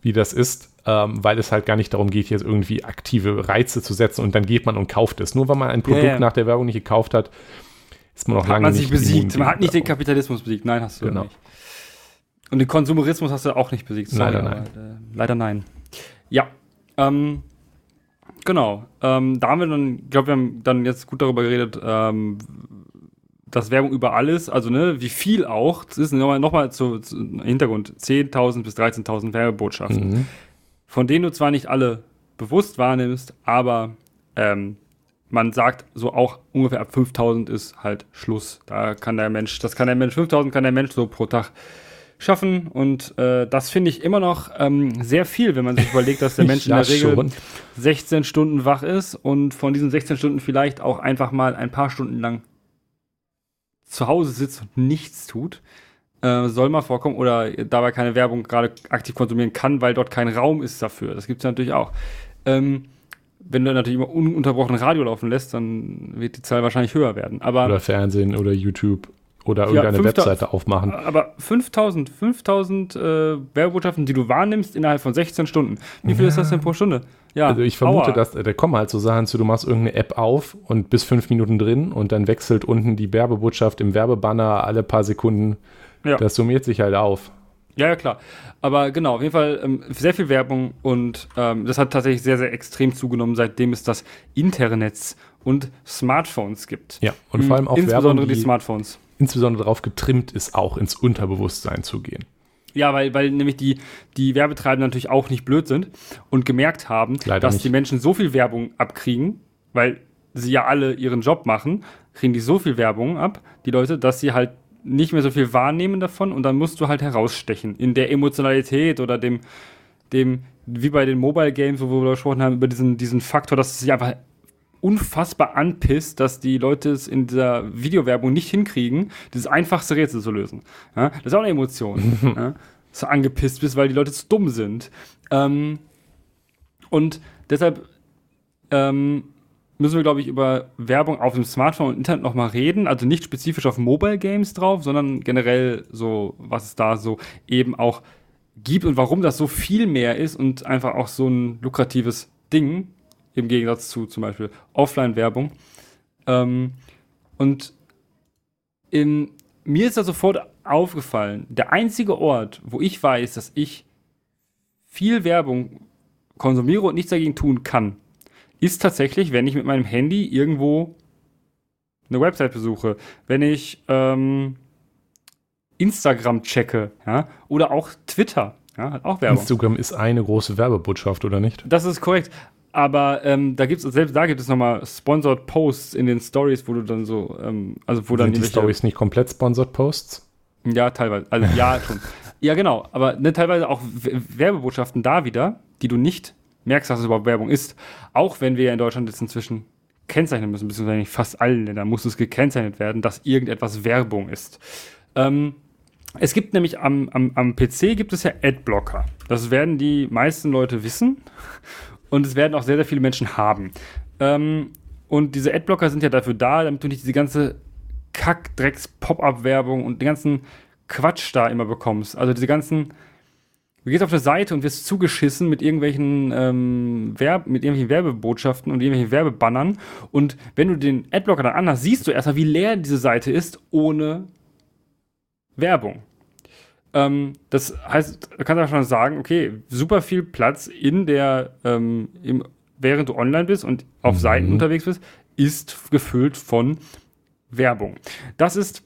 wie das ist, ähm, weil es halt gar nicht darum geht, jetzt irgendwie aktive Reize zu setzen und dann geht man und kauft es. Nur weil man ein Produkt ja, ja. nach der Werbung nicht gekauft hat, ist man noch lange man nicht besiegt. Man hat nicht den Kapitalismus besiegt. Nein, hast du genau. nicht. Und den Konsumerismus hast du auch nicht besiegt. Sorry, leider nein. Aber, äh, leider nein. Ja. Ähm, Genau. Ähm, da haben wir dann, ich glaube, wir haben dann jetzt gut darüber geredet, ähm, dass Werbung überall ist, also ne, wie viel auch. Das ist nochmal noch mal zu, zu Hintergrund: 10.000 bis 13.000 Werbebotschaften, mhm. von denen du zwar nicht alle bewusst wahrnimmst, aber ähm, man sagt so auch ungefähr ab 5000 ist halt Schluss. Da kann der Mensch, das kann der Mensch, 5000 kann der Mensch so pro Tag schaffen. Und äh, das finde ich immer noch ähm, sehr viel, wenn man sich überlegt, dass der Mensch in der Regel schon. 16 Stunden wach ist und von diesen 16 Stunden vielleicht auch einfach mal ein paar Stunden lang zu Hause sitzt und nichts tut. Äh, soll mal vorkommen oder dabei keine Werbung gerade aktiv konsumieren kann, weil dort kein Raum ist dafür. Das gibt es natürlich auch. Ähm, wenn du natürlich immer ununterbrochen Radio laufen lässt, dann wird die Zahl wahrscheinlich höher werden. Aber oder Fernsehen oder YouTube. Oder irgendeine ja, Webseite aufmachen. Aber 5000, 5000 äh, Werbebotschaften, die du wahrnimmst innerhalb von 16 Stunden. Wie viel ja. ist das denn pro Stunde? Ja, also ich vermute, Aua. dass da kommen halt so Sachen zu, du machst irgendeine App auf und bis fünf Minuten drin und dann wechselt unten die Werbebotschaft im Werbebanner alle paar Sekunden. Ja. Das summiert sich halt auf. Ja, ja, klar. Aber genau, auf jeden Fall ähm, sehr viel Werbung und ähm, das hat tatsächlich sehr, sehr extrem zugenommen, seitdem es das Internet und Smartphones gibt. Ja, und vor allem auch Insbesondere Werbung, die, die Smartphones insbesondere darauf getrimmt ist, auch ins Unterbewusstsein zu gehen. Ja, weil, weil nämlich die, die Werbetreiber natürlich auch nicht blöd sind und gemerkt haben, Leider dass nicht. die Menschen so viel Werbung abkriegen, weil sie ja alle ihren Job machen, kriegen die so viel Werbung ab, die Leute, dass sie halt nicht mehr so viel wahrnehmen davon und dann musst du halt herausstechen in der Emotionalität oder dem, dem wie bei den Mobile Games, wo wir gesprochen haben, über diesen, diesen Faktor, dass es sich einfach unfassbar anpisst, dass die Leute es in dieser Videowerbung nicht hinkriegen, dieses einfachste Rätsel zu lösen. Ja, das ist auch eine Emotion. ja, dass du angepisst bist, weil die Leute zu dumm sind. Ähm, und deshalb ähm, müssen wir, glaube ich, über Werbung auf dem Smartphone und Internet nochmal reden. Also nicht spezifisch auf Mobile Games drauf, sondern generell so, was es da so eben auch gibt und warum das so viel mehr ist und einfach auch so ein lukratives Ding im Gegensatz zu zum Beispiel Offline-Werbung. Ähm, und in, mir ist da sofort aufgefallen, der einzige Ort, wo ich weiß, dass ich viel Werbung konsumiere und nichts dagegen tun kann, ist tatsächlich, wenn ich mit meinem Handy irgendwo eine Website besuche, wenn ich ähm, Instagram checke, ja, oder auch Twitter, ja, hat auch Werbung. Instagram ist eine große Werbebotschaft, oder nicht? Das ist korrekt. Aber ähm, da gibt's selbst da gibt es nochmal Sponsored Posts in den Stories, wo du dann so, ähm, also wo dann Sind die Stories nicht komplett Sponsored Posts? Ja, teilweise. Also ja, schon. Ja, genau. Aber ne, teilweise auch Werbebotschaften da wieder, die du nicht merkst, dass es überhaupt Werbung ist. Auch wenn wir ja in Deutschland jetzt inzwischen kennzeichnen müssen, beziehungsweise in fast allen Ländern muss es gekennzeichnet werden, dass irgendetwas Werbung ist. Ähm, es gibt nämlich am, am, am PC gibt es ja Adblocker. Das werden die meisten Leute wissen. Und es werden auch sehr, sehr viele Menschen haben. Ähm, und diese Adblocker sind ja dafür da, damit du nicht diese ganze Kack-Drecks-Pop-Up-Werbung und den ganzen Quatsch da immer bekommst. Also diese ganzen. Du gehst auf der Seite und wirst zugeschissen mit irgendwelchen, ähm, Werb mit irgendwelchen Werbebotschaften und irgendwelchen Werbebannern. Und wenn du den Adblocker dann anhast, siehst du erstmal, wie leer diese Seite ist ohne Werbung. Ähm, das heißt, da kannst du schon sagen, okay, super viel Platz in der, ähm, im, während du online bist und auf mhm. Seiten unterwegs bist, ist gefüllt von Werbung. Das ist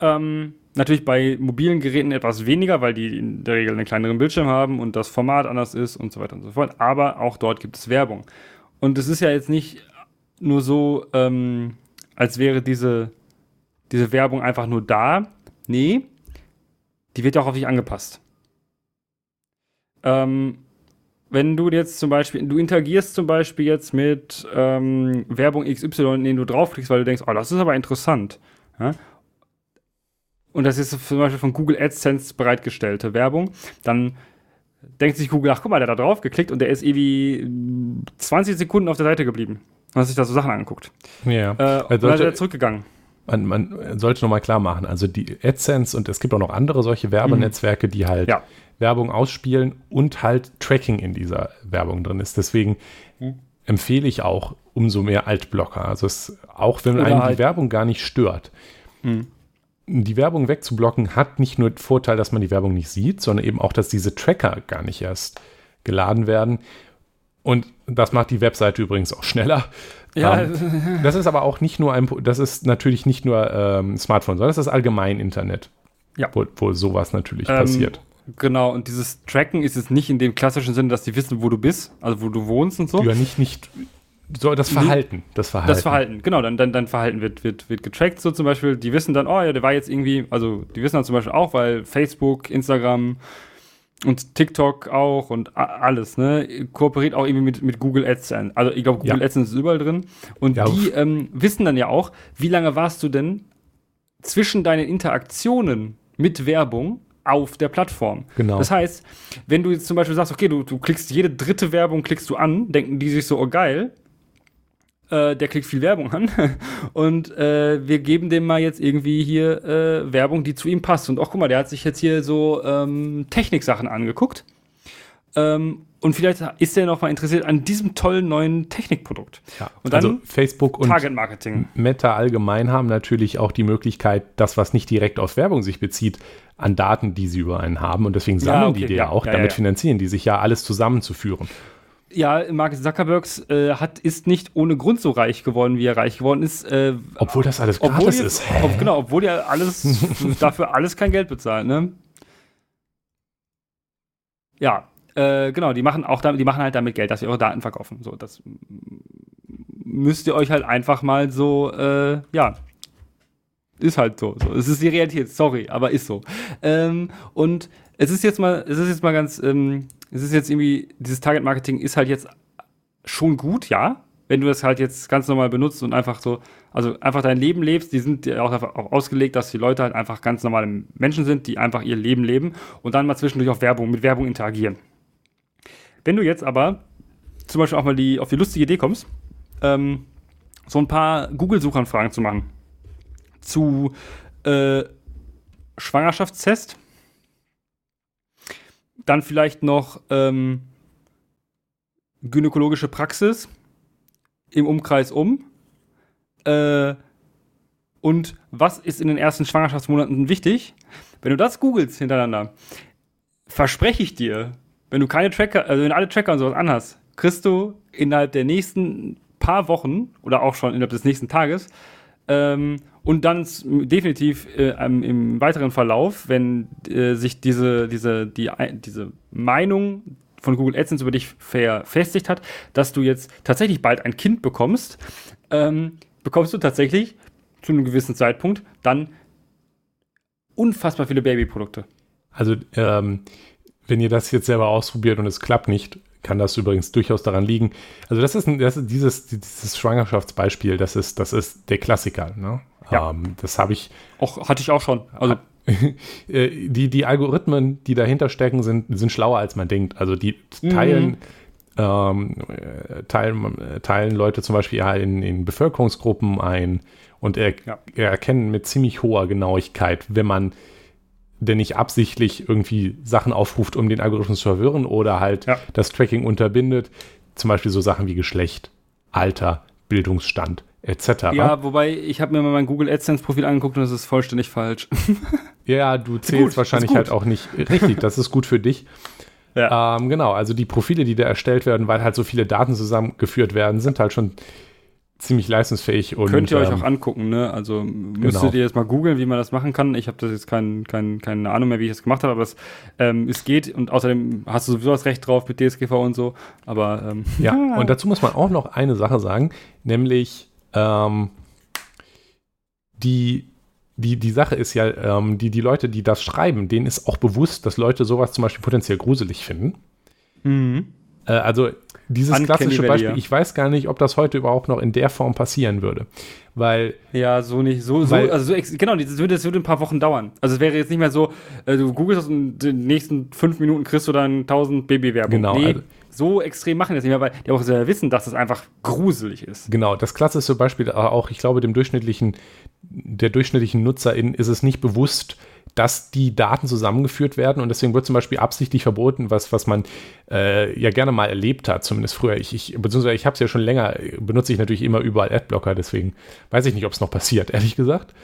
ähm, natürlich bei mobilen Geräten etwas weniger, weil die in der Regel einen kleineren Bildschirm haben und das Format anders ist und so weiter und so fort. Aber auch dort gibt es Werbung. Und es ist ja jetzt nicht nur so, ähm, als wäre diese, diese Werbung einfach nur da. Nee, die wird ja auch auf dich angepasst. Ähm, wenn du jetzt zum Beispiel, du interagierst zum Beispiel jetzt mit ähm, Werbung XY, in den du draufklickst, weil du denkst, oh, das ist aber interessant. Ja? Und das ist zum Beispiel von Google AdSense bereitgestellte Werbung, dann denkt sich Google, ach guck mal, der hat da drauf geklickt und der ist irgendwie 20 Sekunden auf der Seite geblieben und hat sich da so Sachen angeguckt. Ja. Äh, also und dann ist er zurückgegangen. Man, man sollte nochmal klar machen, also die AdSense und es gibt auch noch andere solche Werbenetzwerke, die halt ja. Werbung ausspielen und halt Tracking in dieser Werbung drin ist. Deswegen empfehle ich auch umso mehr Altblocker. Also es, auch wenn Oder einem halt die Werbung gar nicht stört. Mhm. Die Werbung wegzublocken hat nicht nur den Vorteil, dass man die Werbung nicht sieht, sondern eben auch, dass diese Tracker gar nicht erst geladen werden. Und das macht die Webseite übrigens auch schneller. Ja. Ähm, das ist aber auch nicht nur ein, das ist natürlich nicht nur ähm, Smartphone, sondern das ist allgemein Internet. Ja. Wo, wo sowas natürlich ähm, passiert. Genau, und dieses Tracken ist jetzt nicht in dem klassischen Sinne, dass die wissen, wo du bist, also wo du wohnst und so. Ja, nicht, nicht, so das Verhalten. Das Verhalten. Das Verhalten, genau, dann, dann, dein Verhalten wird, wird, wird getrackt, so zum Beispiel. Die wissen dann, oh ja, der war jetzt irgendwie, also die wissen dann zum Beispiel auch, weil Facebook, Instagram, und TikTok auch und alles, ne? Kooperiert auch irgendwie mit, mit Google AdSense. Also ich glaube, Google ja. AdSense ist überall drin. Und ja, die ähm, wissen dann ja auch, wie lange warst du denn zwischen deinen Interaktionen mit Werbung auf der Plattform. Genau. Das heißt, wenn du jetzt zum Beispiel sagst, okay, du, du klickst jede dritte Werbung, klickst du an, denken die sich so, oh geil, äh, der klickt viel Werbung an und äh, wir geben dem mal jetzt irgendwie hier äh, Werbung, die zu ihm passt. Und auch guck mal, der hat sich jetzt hier so ähm, Techniksachen angeguckt. Ähm, und vielleicht ist er noch mal interessiert an diesem tollen neuen Technikprodukt. Ja, und dann also Facebook und Target Marketing. Meta allgemein haben natürlich auch die Möglichkeit, das, was nicht direkt auf Werbung sich bezieht, an Daten, die sie über einen haben. Und deswegen sammeln ja, okay, die die ja, auch. Ja, damit finanzieren die sich ja, alles zusammenzuführen ja, Mark Zuckerberg äh, hat, ist nicht ohne Grund so reich geworden, wie er reich geworden ist. Äh, obwohl das alles gratis ist. Ob, genau, obwohl er alles dafür alles kein Geld bezahlt, ne? Ja, äh, genau, die machen auch damit, die machen halt damit Geld, dass sie eure Daten verkaufen. So, das müsst ihr euch halt einfach mal so, äh, ja, ist halt so. so. Es ist die Realität, sorry, aber ist so. Ähm, und es ist jetzt mal, es ist jetzt mal ganz ähm, es ist jetzt irgendwie, dieses Target-Marketing ist halt jetzt schon gut, ja. Wenn du das halt jetzt ganz normal benutzt und einfach so, also einfach dein Leben lebst, die sind ja auch, auch ausgelegt, dass die Leute halt einfach ganz normale Menschen sind, die einfach ihr Leben leben und dann mal zwischendurch auf Werbung, mit Werbung interagieren. Wenn du jetzt aber zum Beispiel auch mal die, auf die lustige Idee kommst, ähm, so ein paar Google-Suchanfragen zu machen zu äh, Schwangerschaftstest, dann vielleicht noch ähm, gynäkologische Praxis im Umkreis um. Äh, und was ist in den ersten Schwangerschaftsmonaten wichtig? Wenn du das googelst hintereinander, verspreche ich dir, wenn du keine Tracker, also wenn alle Tracker und sowas anhast, kriegst du innerhalb der nächsten paar Wochen oder auch schon innerhalb des nächsten Tages ähm, und dann definitiv äh, im weiteren Verlauf, wenn äh, sich diese, diese, die, diese Meinung von Google AdSense über dich verfestigt hat, dass du jetzt tatsächlich bald ein Kind bekommst, ähm, bekommst du tatsächlich zu einem gewissen Zeitpunkt dann unfassbar viele Babyprodukte. Also, ähm, wenn ihr das jetzt selber ausprobiert und es klappt nicht, kann das übrigens durchaus daran liegen. Also das ist, ein, das ist dieses, dieses Schwangerschaftsbeispiel, das ist, das ist der Klassiker. Ne? Ja. Ähm, das habe ich. Auch, hatte ich auch schon. Also. Äh, die, die Algorithmen, die dahinter stecken, sind, sind schlauer, als man denkt. Also die teilen, mhm. ähm, teilen, teilen Leute zum Beispiel in, in Bevölkerungsgruppen ein und er, ja. erkennen mit ziemlich hoher Genauigkeit, wenn man denn nicht absichtlich irgendwie Sachen aufruft, um den Algorithmus zu verwirren oder halt ja. das Tracking unterbindet. Zum Beispiel so Sachen wie Geschlecht, Alter, Bildungsstand etc. Ja, wobei ich habe mir mal mein Google AdSense Profil angeguckt und das ist vollständig falsch. Ja, du zählst gut, wahrscheinlich halt auch nicht richtig. Das ist gut für dich. Ja. Ähm, genau, also die Profile, die da erstellt werden, weil halt so viele Daten zusammengeführt werden, sind halt schon ziemlich leistungsfähig. Und, Könnt ihr euch ähm, auch angucken, ne? Also müsstet genau. ihr jetzt mal googeln, wie man das machen kann. Ich habe das jetzt kein, kein, keine Ahnung mehr, wie ich das gemacht habe, aber es, ähm, es geht und außerdem hast du sowieso das Recht drauf mit DSGV und so. Aber ähm, ja, und dazu muss man auch noch eine Sache sagen, nämlich ähm, die die, die Sache ist ja, ähm, die, die Leute, die das schreiben, denen ist auch bewusst, dass Leute sowas zum Beispiel potenziell gruselig finden. Mhm. Äh, also dieses Uncanny klassische Beispiel, ich weiß gar nicht, ob das heute überhaupt noch in der Form passieren würde. Weil. Ja, so nicht. So, weil, so, also so, genau, das würde, das würde ein paar Wochen dauern. Also es wäre jetzt nicht mehr so, äh, du googelst das und in den nächsten fünf Minuten kriegst du dann 1000 Babywerbung. Genau. Nee, also, so extrem machen das nicht mehr, weil die auch sehr wissen, dass es einfach gruselig ist. Genau, das klassische Beispiel auch, ich glaube, dem durchschnittlichen, der durchschnittlichen Nutzerin ist es nicht bewusst, dass die Daten zusammengeführt werden und deswegen wird zum Beispiel absichtlich verboten, was, was man äh, ja gerne mal erlebt hat, zumindest früher. Ich, ich beziehungsweise ich habe es ja schon länger, benutze ich natürlich immer überall Adblocker, deswegen weiß ich nicht, ob es noch passiert, ehrlich gesagt.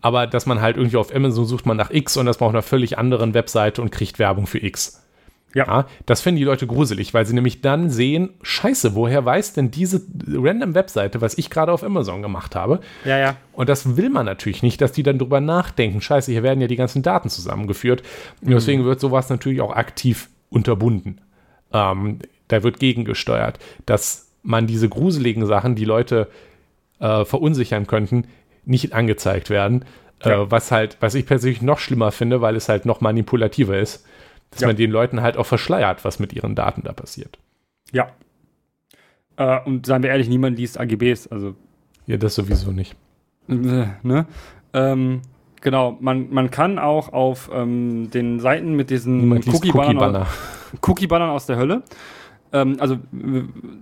Aber dass man halt irgendwie auf Amazon sucht man nach X und das braucht einer völlig anderen Webseite und kriegt Werbung für X. Ja. ja. das finden die Leute gruselig, weil sie nämlich dann sehen, scheiße, woher weiß denn diese random Webseite, was ich gerade auf Amazon gemacht habe? Ja, ja. Und das will man natürlich nicht, dass die dann drüber nachdenken, scheiße, hier werden ja die ganzen Daten zusammengeführt. Und mhm. deswegen wird sowas natürlich auch aktiv unterbunden. Ähm, da wird gegengesteuert, dass man diese gruseligen Sachen, die Leute äh, verunsichern könnten, nicht angezeigt werden. Äh, ja. Äh, was halt, was ich persönlich noch schlimmer finde, weil es halt noch manipulativer ist dass ja. man den Leuten halt auch verschleiert, was mit ihren Daten da passiert. Ja. Äh, und seien wir ehrlich, niemand liest AGBs, also. Ja, das sowieso nicht. Ne? Ähm, genau, man, man kann auch auf ähm, den Seiten mit diesen Cookie-Bannern Cookie aus der Hölle ähm, also,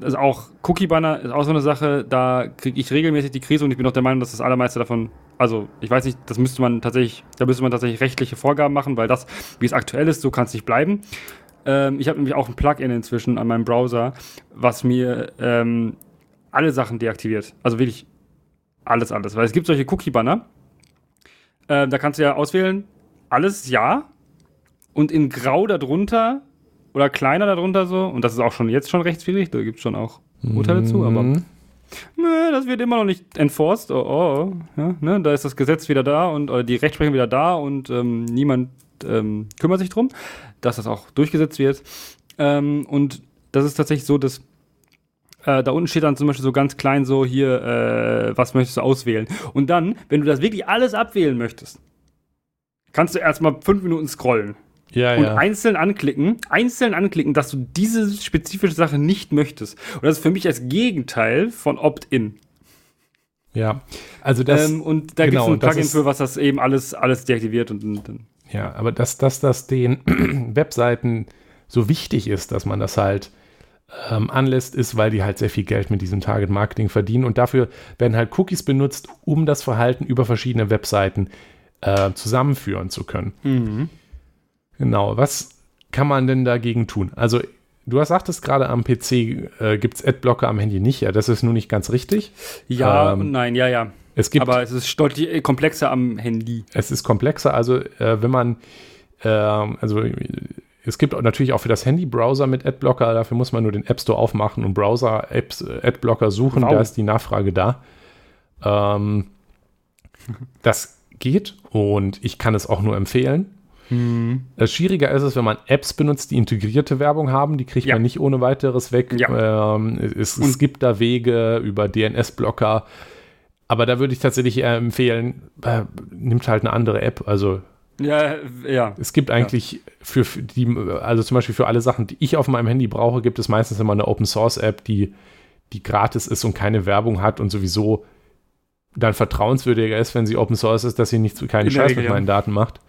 also auch Cookie-Banner ist auch so eine Sache, da kriege ich regelmäßig die Krise und ich bin auch der Meinung, dass das allermeiste davon, also ich weiß nicht, das müsste man tatsächlich, da müsste man tatsächlich rechtliche Vorgaben machen, weil das, wie es aktuell ist, so kann es nicht bleiben. Ähm, ich habe nämlich auch ein Plugin inzwischen an meinem Browser, was mir ähm, alle Sachen deaktiviert. Also wirklich alles, alles. Weil es gibt solche Cookie-Banner, äh, da kannst du ja auswählen, alles ja und in grau darunter oder kleiner darunter so. Und das ist auch schon jetzt schon rechtswidrig. Da gibt es schon auch Urteile mhm. zu, aber ne, das wird immer noch nicht enforced. Oh, oh, ja, ne, da ist das Gesetz wieder da und oder die Rechtsprechung wieder da und ähm, niemand ähm, kümmert sich drum, dass das auch durchgesetzt wird. Ähm, und das ist tatsächlich so, dass äh, da unten steht dann zum Beispiel so ganz klein so hier, äh, was möchtest du auswählen? Und dann, wenn du das wirklich alles abwählen möchtest, kannst du erstmal fünf Minuten scrollen ja, und ja. einzeln anklicken, einzeln anklicken, dass du diese spezifische Sache nicht möchtest. Und das ist für mich das Gegenteil von Opt-in. Ja, also das. Ähm, und da genau, gibt es ein Plugin für, was das eben alles, alles deaktiviert und, und, und. Ja, aber dass, dass das den Webseiten so wichtig ist, dass man das halt ähm, anlässt, ist, weil die halt sehr viel Geld mit diesem Target-Marketing verdienen und dafür werden halt Cookies benutzt, um das Verhalten über verschiedene Webseiten äh, zusammenführen zu können. Mhm. Genau, was kann man denn dagegen tun? Also, du hast sagtest gerade am PC äh, gibt es Adblocker am Handy nicht. Ja, das ist nur nicht ganz richtig. Ja ähm, und nein, ja, ja. Es gibt, Aber es ist deutlich komplexer am Handy. Es ist komplexer. Also, äh, wenn man, äh, also es gibt natürlich auch für das Handy Browser mit Adblocker. Dafür muss man nur den App Store aufmachen und Browser-Apps, äh, Adblocker suchen. Wow. Da ist die Nachfrage da. Ähm, das geht und ich kann es auch nur empfehlen. Mhm. Schwieriger ist es, wenn man Apps benutzt, die integrierte Werbung haben. Die kriegt ja. man nicht ohne weiteres weg. Ja. Ähm, es, es gibt da Wege über DNS-Blocker. Aber da würde ich tatsächlich eher empfehlen, äh, nimmt halt eine andere App. Also ja, ja. Es gibt eigentlich ja. für, für, die, also zum Beispiel für alle Sachen, die ich auf meinem Handy brauche, gibt es meistens immer eine Open Source App, die, die gratis ist und keine Werbung hat und sowieso dann vertrauenswürdiger ist, wenn sie Open Source ist, dass sie nicht keinen Scheiß Regel, mit meinen. Daten macht.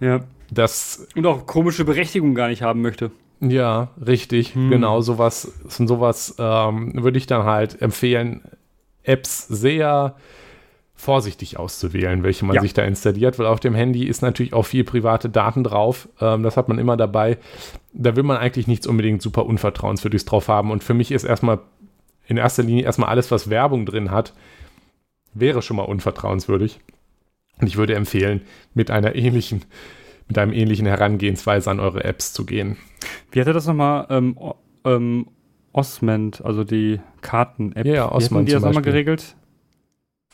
Ja. Das, und auch komische Berechtigung gar nicht haben möchte. Ja, richtig. Hm. Genau, sowas, sowas ähm, würde ich dann halt empfehlen, Apps sehr vorsichtig auszuwählen, welche man ja. sich da installiert, weil auf dem Handy ist natürlich auch viel private Daten drauf. Ähm, das hat man immer dabei. Da will man eigentlich nichts unbedingt super Unvertrauenswürdiges drauf haben. Und für mich ist erstmal in erster Linie erstmal alles, was Werbung drin hat, wäre schon mal unvertrauenswürdig. Und ich würde empfehlen, mit einer ähnlichen, mit einem ähnlichen Herangehensweise an eure Apps zu gehen. Wie hatte das nochmal ähm, ähm, Osment, also die Karten-App? Ja, ja Osment die das nochmal geregelt?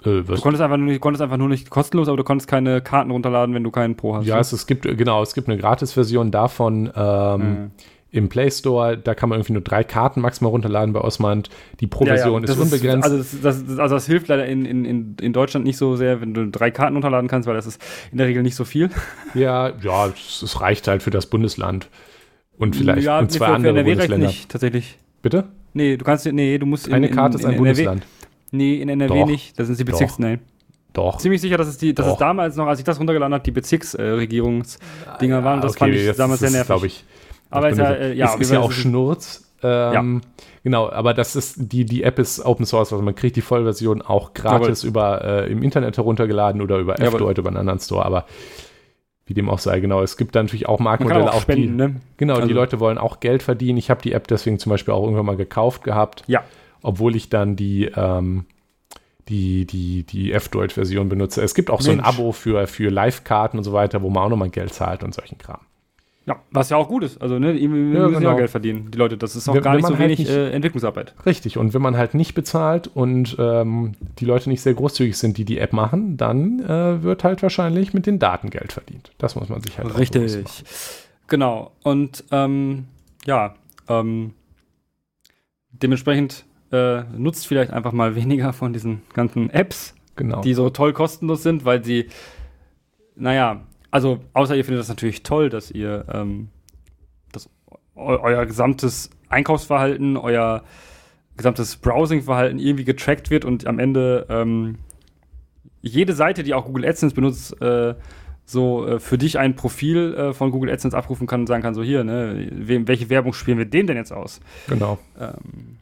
Äh, du konntest einfach, nur nicht, konntest einfach nur nicht kostenlos, aber du konntest keine Karten runterladen, wenn du keinen Pro hast. Ja, ne? es, es, gibt, genau, es gibt eine Gratis-Version davon. Ähm, mhm im Play Store, da kann man irgendwie nur drei Karten maximal runterladen bei Osmand. Die Pro-Version ja, ja, ist unbegrenzt. Ist, also, das, also das hilft leider in, in, in Deutschland nicht so sehr, wenn du drei Karten runterladen kannst, weil das ist in der Regel nicht so viel. Ja, ja, es reicht halt für das Bundesland. Und vielleicht ja, und zwei für, andere Bundesländer. nicht, tatsächlich. Bitte? Nee, du kannst, nee, du musst Eine in, Karte ist ein NRW, Bundesland. Nee, in NRW Doch. nicht. Das sind die Bezirks, Doch. nein. Doch. Ziemlich sicher, dass es, die, dass es damals noch, als ich das runtergeladen habe, die Bezirksregierungsdinger äh, waren. Das okay, fand ich damals sehr nervig. glaube ich. Aber ist ja, äh, ja, ist, ist ja auch Schnurz. Ähm, ja. Genau, aber das ist, die, die App ist Open Source, also man kriegt die Vollversion auch gratis über, äh, im Internet heruntergeladen oder über F-Droid, über einen anderen Store, aber wie dem auch sei, genau. Es gibt da natürlich auch Marktmodelle, auch, auch spenden, die, ne? genau, also. die Leute wollen auch Geld verdienen. Ich habe die App deswegen zum Beispiel auch irgendwann mal gekauft gehabt. Ja. Obwohl ich dann die, ähm, die, die, die F-Droid-Version benutze. Es gibt auch Mensch. so ein Abo für, für Live-Karten und so weiter, wo man auch nochmal Geld zahlt und solchen Kram. Ja, was ja auch gut ist. Also, ne, wir müssen ja, genau. Geld verdienen, die Leute. Das ist auch wenn, gar nicht so halt wenig nicht, äh, Entwicklungsarbeit. Richtig. Und wenn man halt nicht bezahlt und ähm, die Leute nicht sehr großzügig sind, die die App machen, dann äh, wird halt wahrscheinlich mit den Daten Geld verdient. Das muss man sich halt Richtig. Genau. Und ähm, ja, ähm, dementsprechend äh, nutzt vielleicht einfach mal weniger von diesen ganzen Apps, genau. die so toll kostenlos sind, weil sie, naja, also, außer ihr findet das natürlich toll, dass ihr ähm, das, eu euer gesamtes Einkaufsverhalten, euer gesamtes Browsing-Verhalten irgendwie getrackt wird und am Ende ähm, jede Seite, die auch Google AdSense benutzt, äh, so äh, für dich ein Profil äh, von Google AdSense abrufen kann und sagen kann, so hier, ne, wem, welche Werbung spielen wir dem denn jetzt aus? Genau. Ähm,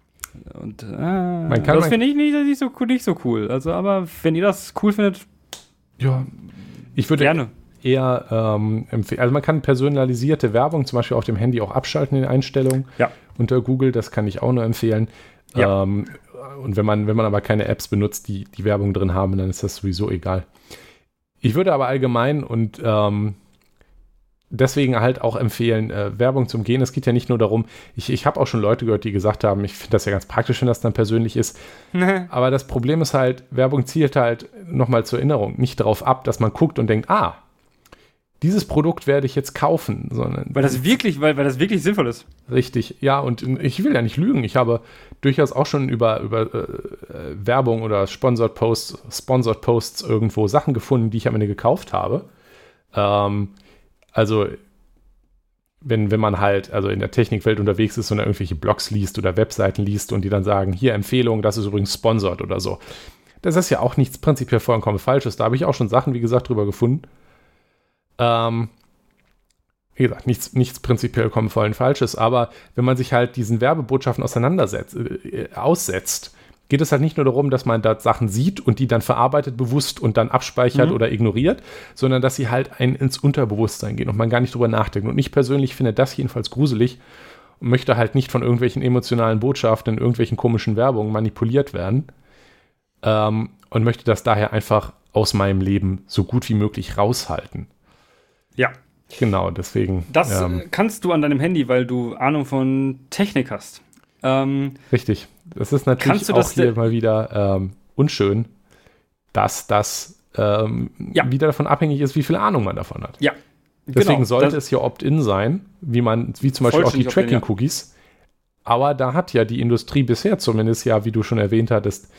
und äh, das finde ich nicht, nicht, so, nicht so cool. Also, aber wenn ihr das cool findet, ja, ich würde gerne eher ähm, empfehlen. Also man kann personalisierte Werbung zum Beispiel auf dem Handy auch abschalten in den Einstellungen ja. unter Google. Das kann ich auch nur empfehlen. Ja. Ähm, und wenn man, wenn man aber keine Apps benutzt, die die Werbung drin haben, dann ist das sowieso egal. Ich würde aber allgemein und ähm, deswegen halt auch empfehlen, äh, Werbung zum Gehen. Es geht ja nicht nur darum, ich, ich habe auch schon Leute gehört, die gesagt haben, ich finde das ja ganz praktisch, wenn das dann persönlich ist. aber das Problem ist halt, Werbung zielt halt nochmal zur Erinnerung nicht darauf ab, dass man guckt und denkt, ah, dieses Produkt werde ich jetzt kaufen, sondern. Weil das wirklich, weil, weil das wirklich sinnvoll ist. Richtig, ja, und ich will ja nicht lügen. Ich habe durchaus auch schon über, über äh, Werbung oder Sponsored Posts, Sponsored Posts irgendwo Sachen gefunden, die ich am Ende gekauft habe. Ähm, also, wenn, wenn man halt also in der Technikwelt unterwegs ist und da irgendwelche Blogs liest oder Webseiten liest und die dann sagen, hier Empfehlung, das ist übrigens sponsored oder so. Das ist ja auch nichts prinzipiell vollkommen Falsches. Da habe ich auch schon Sachen, wie gesagt, drüber gefunden. Ähm, wie gesagt, nichts, nichts prinzipiell kommen vollen Falsches, aber wenn man sich halt diesen Werbebotschaften auseinandersetzt, äh, aussetzt, geht es halt nicht nur darum, dass man da Sachen sieht und die dann verarbeitet bewusst und dann abspeichert mhm. oder ignoriert, sondern dass sie halt ein ins Unterbewusstsein gehen und man gar nicht drüber nachdenkt. Und ich persönlich finde das jedenfalls gruselig und möchte halt nicht von irgendwelchen emotionalen Botschaften in irgendwelchen komischen Werbungen manipuliert werden ähm, und möchte das daher einfach aus meinem Leben so gut wie möglich raushalten. Ja. Genau, deswegen. Das ähm, kannst du an deinem Handy, weil du Ahnung von Technik hast. Ähm, richtig. Das ist natürlich auch hier mal wieder ähm, unschön, dass das ähm, ja. wieder davon abhängig ist, wie viel Ahnung man davon hat. Ja. Deswegen genau, sollte es hier Opt-in sein, wie man, wie zum Beispiel auch die Tracking-Cookies. Ja. Aber da hat ja die Industrie bisher zumindest ja, wie du schon erwähnt hattest,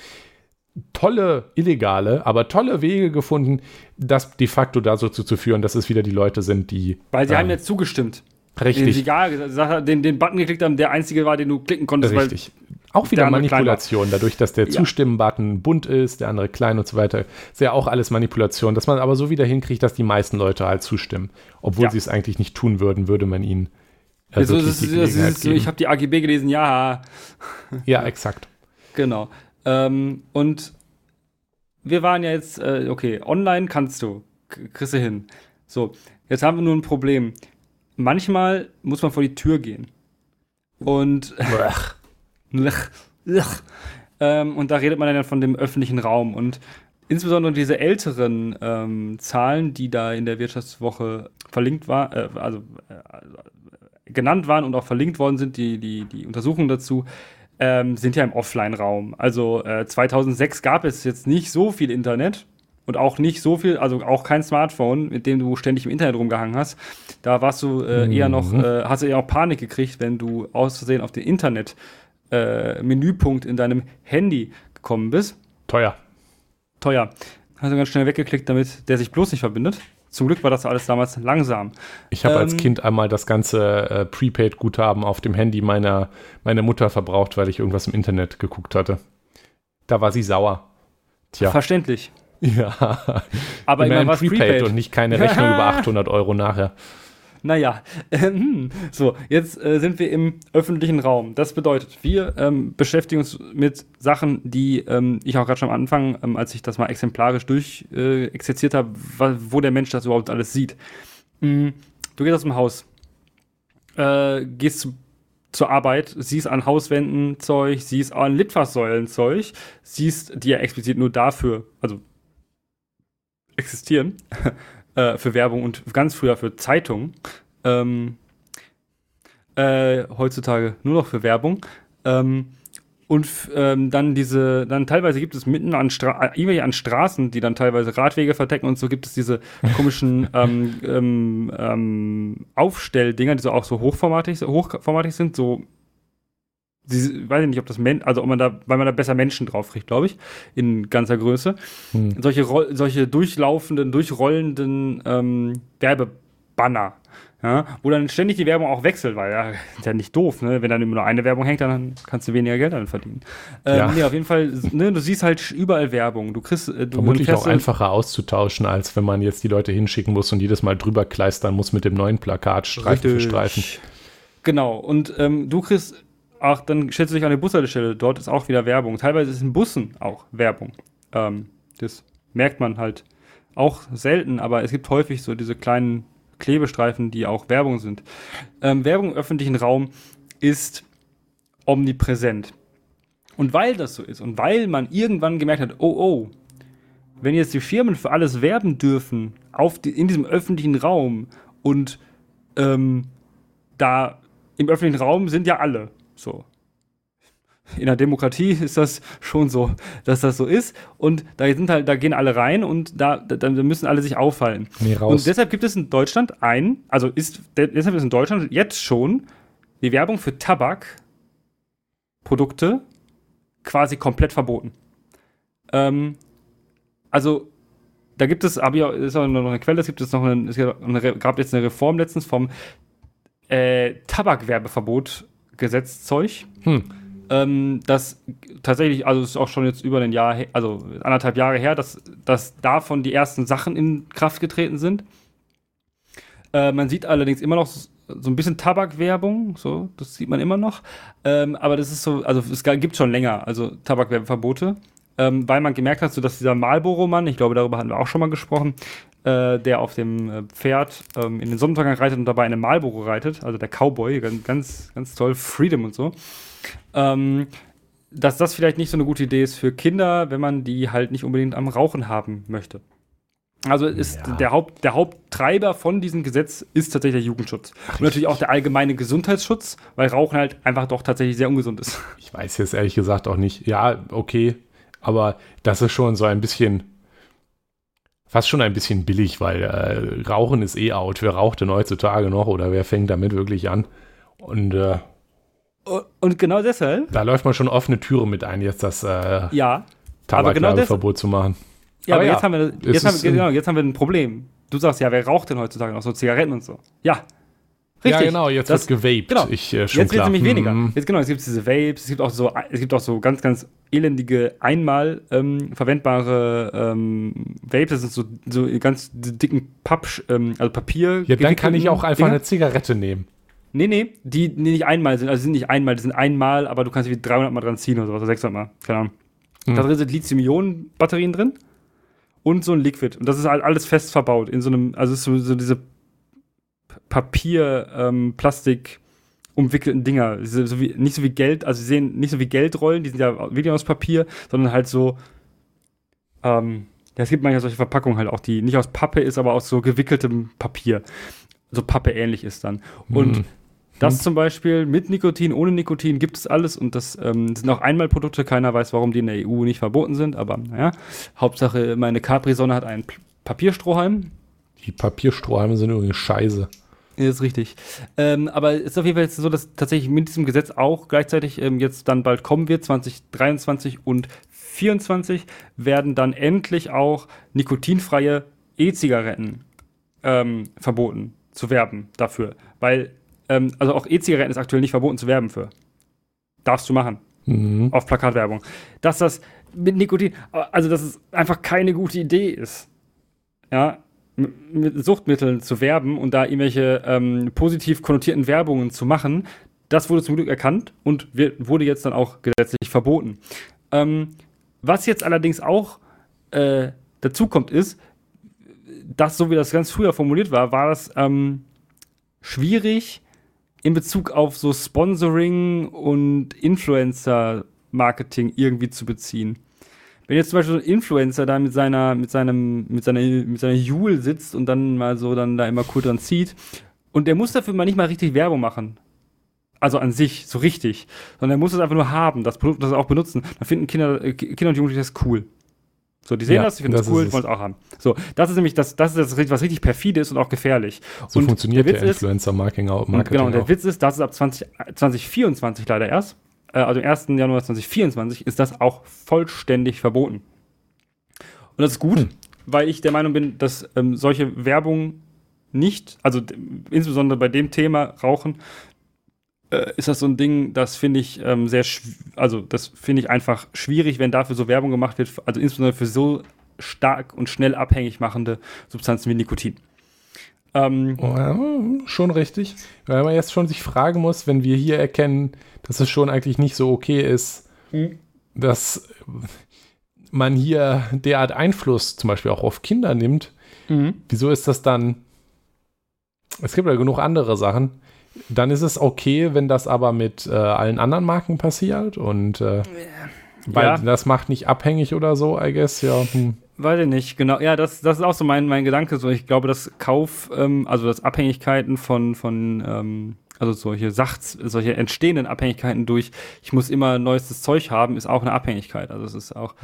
tolle, illegale, aber tolle Wege gefunden, das de facto dazu zu führen, dass es wieder die Leute sind, die. Weil sie ähm, haben jetzt zugestimmt. Richtig. Egal, den, den Button geklickt haben, der einzige war, den du klicken konntest. Richtig. auch wieder Manipulation, dadurch, dass der ja. Zustimmen-Button bunt ist, der andere klein und so weiter. Ist ja auch alles Manipulation, dass man aber so wieder hinkriegt, dass die meisten Leute halt zustimmen. Obwohl ja. sie es eigentlich nicht tun würden, würde man ihnen. Äh, also, ist, ich habe die AGB gelesen, ja. Ja, exakt. Genau. Ähm, und wir waren ja jetzt, äh, okay, online kannst du, kriegst du hin. So, jetzt haben wir nur ein Problem. Manchmal muss man vor die Tür gehen. Und. ähm, und da redet man dann von dem öffentlichen Raum. Und insbesondere diese älteren ähm, Zahlen, die da in der Wirtschaftswoche verlinkt waren, äh, also äh, genannt waren und auch verlinkt worden sind, die, die, die Untersuchungen dazu, ähm, sind ja im Offline-Raum. Also äh, 2006 gab es jetzt nicht so viel Internet und auch nicht so viel, also auch kein Smartphone, mit dem du ständig im Internet rumgehangen hast. Da warst du äh, mhm. eher noch, äh, hast du eher auch Panik gekriegt, wenn du aus Versehen auf den Internet-Menüpunkt äh, in deinem Handy gekommen bist. Teuer teuer. Hast du ganz schnell weggeklickt, damit der sich bloß nicht verbindet. Zum Glück war das alles damals langsam. Ich habe ähm, als Kind einmal das ganze äh, Prepaid-Guthaben auf dem Handy meiner, meiner Mutter verbraucht, weil ich irgendwas im Internet geguckt hatte. Da war sie sauer. Tja. Verständlich. Ja. Aber immerhin was Prepaid, Prepaid und nicht keine Rechnung über 800 Euro nachher. Naja, ähm, so, jetzt äh, sind wir im öffentlichen Raum. Das bedeutet, wir ähm, beschäftigen uns mit Sachen, die ähm, ich auch gerade schon am Anfang, ähm, als ich das mal exemplarisch durchexerziert äh, habe, wo der Mensch das überhaupt alles sieht. Mhm. Du gehst aus dem Haus, äh, gehst zu, zur Arbeit, siehst an Hauswänden Zeug, siehst an Litfaßsäulen Zeug, siehst die ja explizit nur dafür, also existieren. äh, für Werbung und ganz früher für Zeitungen. Ähm, äh, heutzutage nur noch für Werbung. Ähm, und ähm, dann diese, dann teilweise gibt es mitten an, Stra äh, an Straßen, die dann teilweise Radwege verdecken und so gibt es diese komischen ähm, ähm, ähm, Aufstelldinger, die so auch so hochformatig, hochformatig sind, so Sie, weiß ich nicht, ob das Men also ob man da, weil man da besser Menschen drauf kriegt, glaube ich, in ganzer Größe. Hm. Solche, solche durchlaufenden, durchrollenden ähm, Werbebanner, ja, wo dann ständig die Werbung auch wechselt, weil ja, ist ja nicht doof, ne? Wenn dann immer nur eine Werbung hängt, dann kannst du weniger Geld dann verdienen. Ähm, ja. Nee, auf jeden Fall, ne, du siehst halt überall Werbung. Du kriegst. Äh, du Vermutlich auch einfacher auszutauschen, als wenn man jetzt die Leute hinschicken muss und jedes Mal drüber kleistern muss mit dem neuen Plakat, Streifen Richtig. für Streifen. Genau, und ähm, du kriegst Ach, dann du dich an die Bushaltestelle. Dort ist auch wieder Werbung. Teilweise ist in Bussen auch Werbung. Ähm, das merkt man halt auch selten, aber es gibt häufig so diese kleinen Klebestreifen, die auch Werbung sind. Ähm, Werbung im öffentlichen Raum ist omnipräsent. Und weil das so ist und weil man irgendwann gemerkt hat, oh oh, wenn jetzt die Firmen für alles werben dürfen auf die, in diesem öffentlichen Raum und ähm, da im öffentlichen Raum sind ja alle. So. In der Demokratie ist das schon so, dass das so ist. Und da sind halt, da gehen alle rein und da, da müssen alle sich auffallen. Nee, und deshalb gibt es in Deutschland ein, also ist deshalb ist in Deutschland jetzt schon die Werbung für Tabakprodukte quasi komplett verboten. Ähm, also da gibt es, aber ist auch noch eine Quelle, es gibt es noch eine, es gab jetzt eine Reform letztens vom äh, Tabakwerbeverbot Gesetzzeug. Hm. Ähm, das tatsächlich, also ist auch schon jetzt über ein Jahr, also anderthalb Jahre her, dass, dass davon die ersten Sachen in Kraft getreten sind. Äh, man sieht allerdings immer noch so ein bisschen Tabakwerbung, so, das sieht man immer noch. Ähm, aber das ist so, also es gibt schon länger, also Tabakwerbeverbote, ähm, weil man gemerkt hat, so dass dieser Marlboro-Mann, ich glaube, darüber hatten wir auch schon mal gesprochen, äh, der auf dem äh, Pferd ähm, in den Sonnenuntergang reitet und dabei eine Marlboro reitet, also der Cowboy, ganz, ganz, ganz toll, Freedom und so. Ähm, dass das vielleicht nicht so eine gute Idee ist für Kinder, wenn man die halt nicht unbedingt am Rauchen haben möchte. Also ist ja. der, Haupt, der Haupttreiber von diesem Gesetz ist tatsächlich der Jugendschutz. Richtig. Und natürlich auch der allgemeine Gesundheitsschutz, weil Rauchen halt einfach doch tatsächlich sehr ungesund ist. Ich weiß jetzt ehrlich gesagt auch nicht. Ja, okay, aber das ist schon so ein bisschen fast schon ein bisschen billig, weil äh, Rauchen ist eh out. Wer raucht denn heutzutage noch oder wer fängt damit wirklich an? Und, äh, und genau deshalb. Da läuft man schon offene Türen mit ein, jetzt das äh, ja, Tabakwerbeverbot genau zu machen. Ja, aber, aber jetzt, haben wir, jetzt, haben wir, genau, jetzt haben wir ein Problem. Du sagst ja, wer raucht denn heutzutage noch so Zigaretten und so? Ja, Richtig. Ja, genau, jetzt das, wird gewaped. Genau. Ich, äh, jetzt wird es nämlich weniger. Mhm. Jetzt genau, es gibt diese Vapes, es gibt auch so, es gibt auch so ganz, ganz elendige einmal ähm, verwendbare ähm, Vapes, das sind so, so ganz dicken Papp, ähm, also Papier. Ja, dann kann ich auch einfach Dinger. eine Zigarette nehmen. Nee, nee, die, die nicht einmal sind, also sind nicht einmal, die sind einmal, aber du kannst wie 300 Mal dran ziehen oder sowas, oder 600 Mal, keine Ahnung. Mhm. Da drin sind Lithium-Ionen-Batterien drin und so ein Liquid. Und das ist halt alles fest verbaut in so einem, also ist so diese Papier, ähm, Plastik umwickelten Dinger. So wie, nicht so wie Geld, also sie sehen nicht so wie Geldrollen, die sind ja wirklich aus Papier, sondern halt so Ähm, ja, es gibt manchmal solche Verpackungen halt auch, die nicht aus Pappe ist, aber aus so gewickeltem Papier. So Pappe ähnlich ist dann. Und Hm. das zum Beispiel mit Nikotin, ohne Nikotin gibt es alles und das ähm, sind auch Einmalprodukte. Keiner weiß, warum die in der EU nicht verboten sind, aber naja. Hauptsache, meine Capri-Sonne hat einen Papierstrohhalm. Die Papierstrohhalme sind übrigens scheiße. Ja, ist richtig. Ähm, aber es ist auf jeden Fall jetzt so, dass tatsächlich mit diesem Gesetz auch gleichzeitig ähm, jetzt dann bald kommen wird, 2023 und 2024 werden dann endlich auch nikotinfreie E-Zigaretten ähm, verboten zu werben dafür. Weil, ähm, also auch E-Zigaretten ist aktuell nicht verboten zu werben für. Darfst du machen. Mhm. Auf Plakatwerbung. Dass das mit Nikotin, also dass es einfach keine gute Idee ist. Ja, mit Suchtmitteln zu werben und da irgendwelche ähm, positiv konnotierten Werbungen zu machen, das wurde zum Glück erkannt und wird, wurde jetzt dann auch gesetzlich verboten. Ähm, was jetzt allerdings auch äh, dazu kommt, ist, dass so wie das ganz früher formuliert war, war das ähm, schwierig in Bezug auf so Sponsoring und Influencer-Marketing irgendwie zu beziehen. Wenn jetzt zum Beispiel so ein Influencer da mit seiner, mit seinem, mit seiner, mit seiner Jule sitzt und dann mal so dann da immer cool dran zieht und der muss dafür mal nicht mal richtig Werbung machen. Also an sich, so richtig. Sondern er muss es einfach nur haben, das Produkt, das auch benutzen. Dann finden Kinder, äh, Kinder und Jugendliche das cool. So, die sehen Ja, das, die finden das das cool, die wollen es auch haben. So, das ist nämlich das, das ist das, was richtig perfide ist und auch gefährlich. So und funktioniert der der, Influencer-Marketing auch. Marketing genau, und der auch. Witz ist, das ist ab 20, äh, 2024 leider erst, äh, also am 1. Januar 2024 ist das auch vollständig verboten. Und das ist gut, Hm. weil ich der Meinung bin, dass ähm, solche Werbung nicht, also insbesondere bei dem Thema Rauchen, äh, ist das so ein Ding, das finde ich ähm, sehr, also das finde ich einfach schwierig, wenn dafür so Werbung gemacht wird, also insbesondere für so stark und schnell abhängig machende Substanzen wie Nikotin. Ähm, Oh, ja, schon richtig. Weil man jetzt schon sich fragen muss, wenn wir hier erkennen, dass es schon eigentlich nicht so okay ist, Mhm. dass man hier derart Einfluss zum Beispiel auch auf Kinder nimmt. Wieso ist das dann? Es gibt ja genug andere Sachen. Dann ist es okay, wenn das aber mit äh, allen anderen Marken passiert und äh, weil Ja. das macht nicht abhängig oder so, I guess, ja. Hm. Weiß ich nicht, genau. Ja, das, das ist auch so mein, mein Gedanke. So, ich glaube, dass Kauf, ähm, also dass Abhängigkeiten von, von ähm, also solche Sachts, solche entstehenden Abhängigkeiten durch, ich muss immer neuestes Zeug haben, ist auch eine Abhängigkeit. Also es ist auch,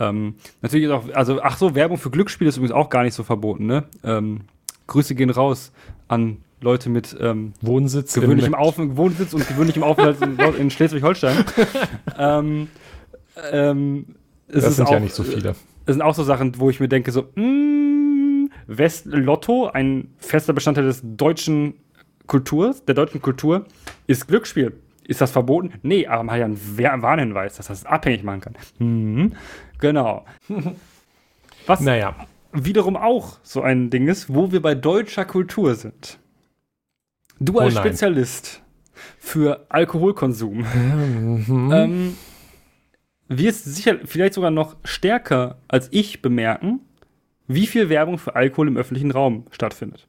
ähm, natürlich ist auch, also ach so, Werbung für Glücksspiele ist übrigens auch gar nicht so verboten, ne? Ähm, Grüße gehen raus an Leute mit ähm, Wohnsitz gewöhnlichem Auf Wohnsitz und gewöhnlichem Aufenthalt in, in Schleswig-Holstein. ähm, ähm, es Das sind auch, ja nicht so viele. Das sind auch so Sachen, wo ich mir denke, so, mm, West Lotto, ein fester Bestandteil des deutschen Kulturs, der deutschen Kultur, ist Glücksspiel. Ist das verboten? Nee, aber man hat ja einen Warnhinweis, dass das abhängig machen kann. Mhm. Genau. Was Naja, wiederum auch so ein Ding ist, wo wir bei deutscher Kultur sind. Du Oh als nein. Spezialist für Alkoholkonsum Mhm. ähm, wirst sicher vielleicht sogar noch stärker als ich bemerken, wie viel Werbung für Alkohol im öffentlichen Raum stattfindet.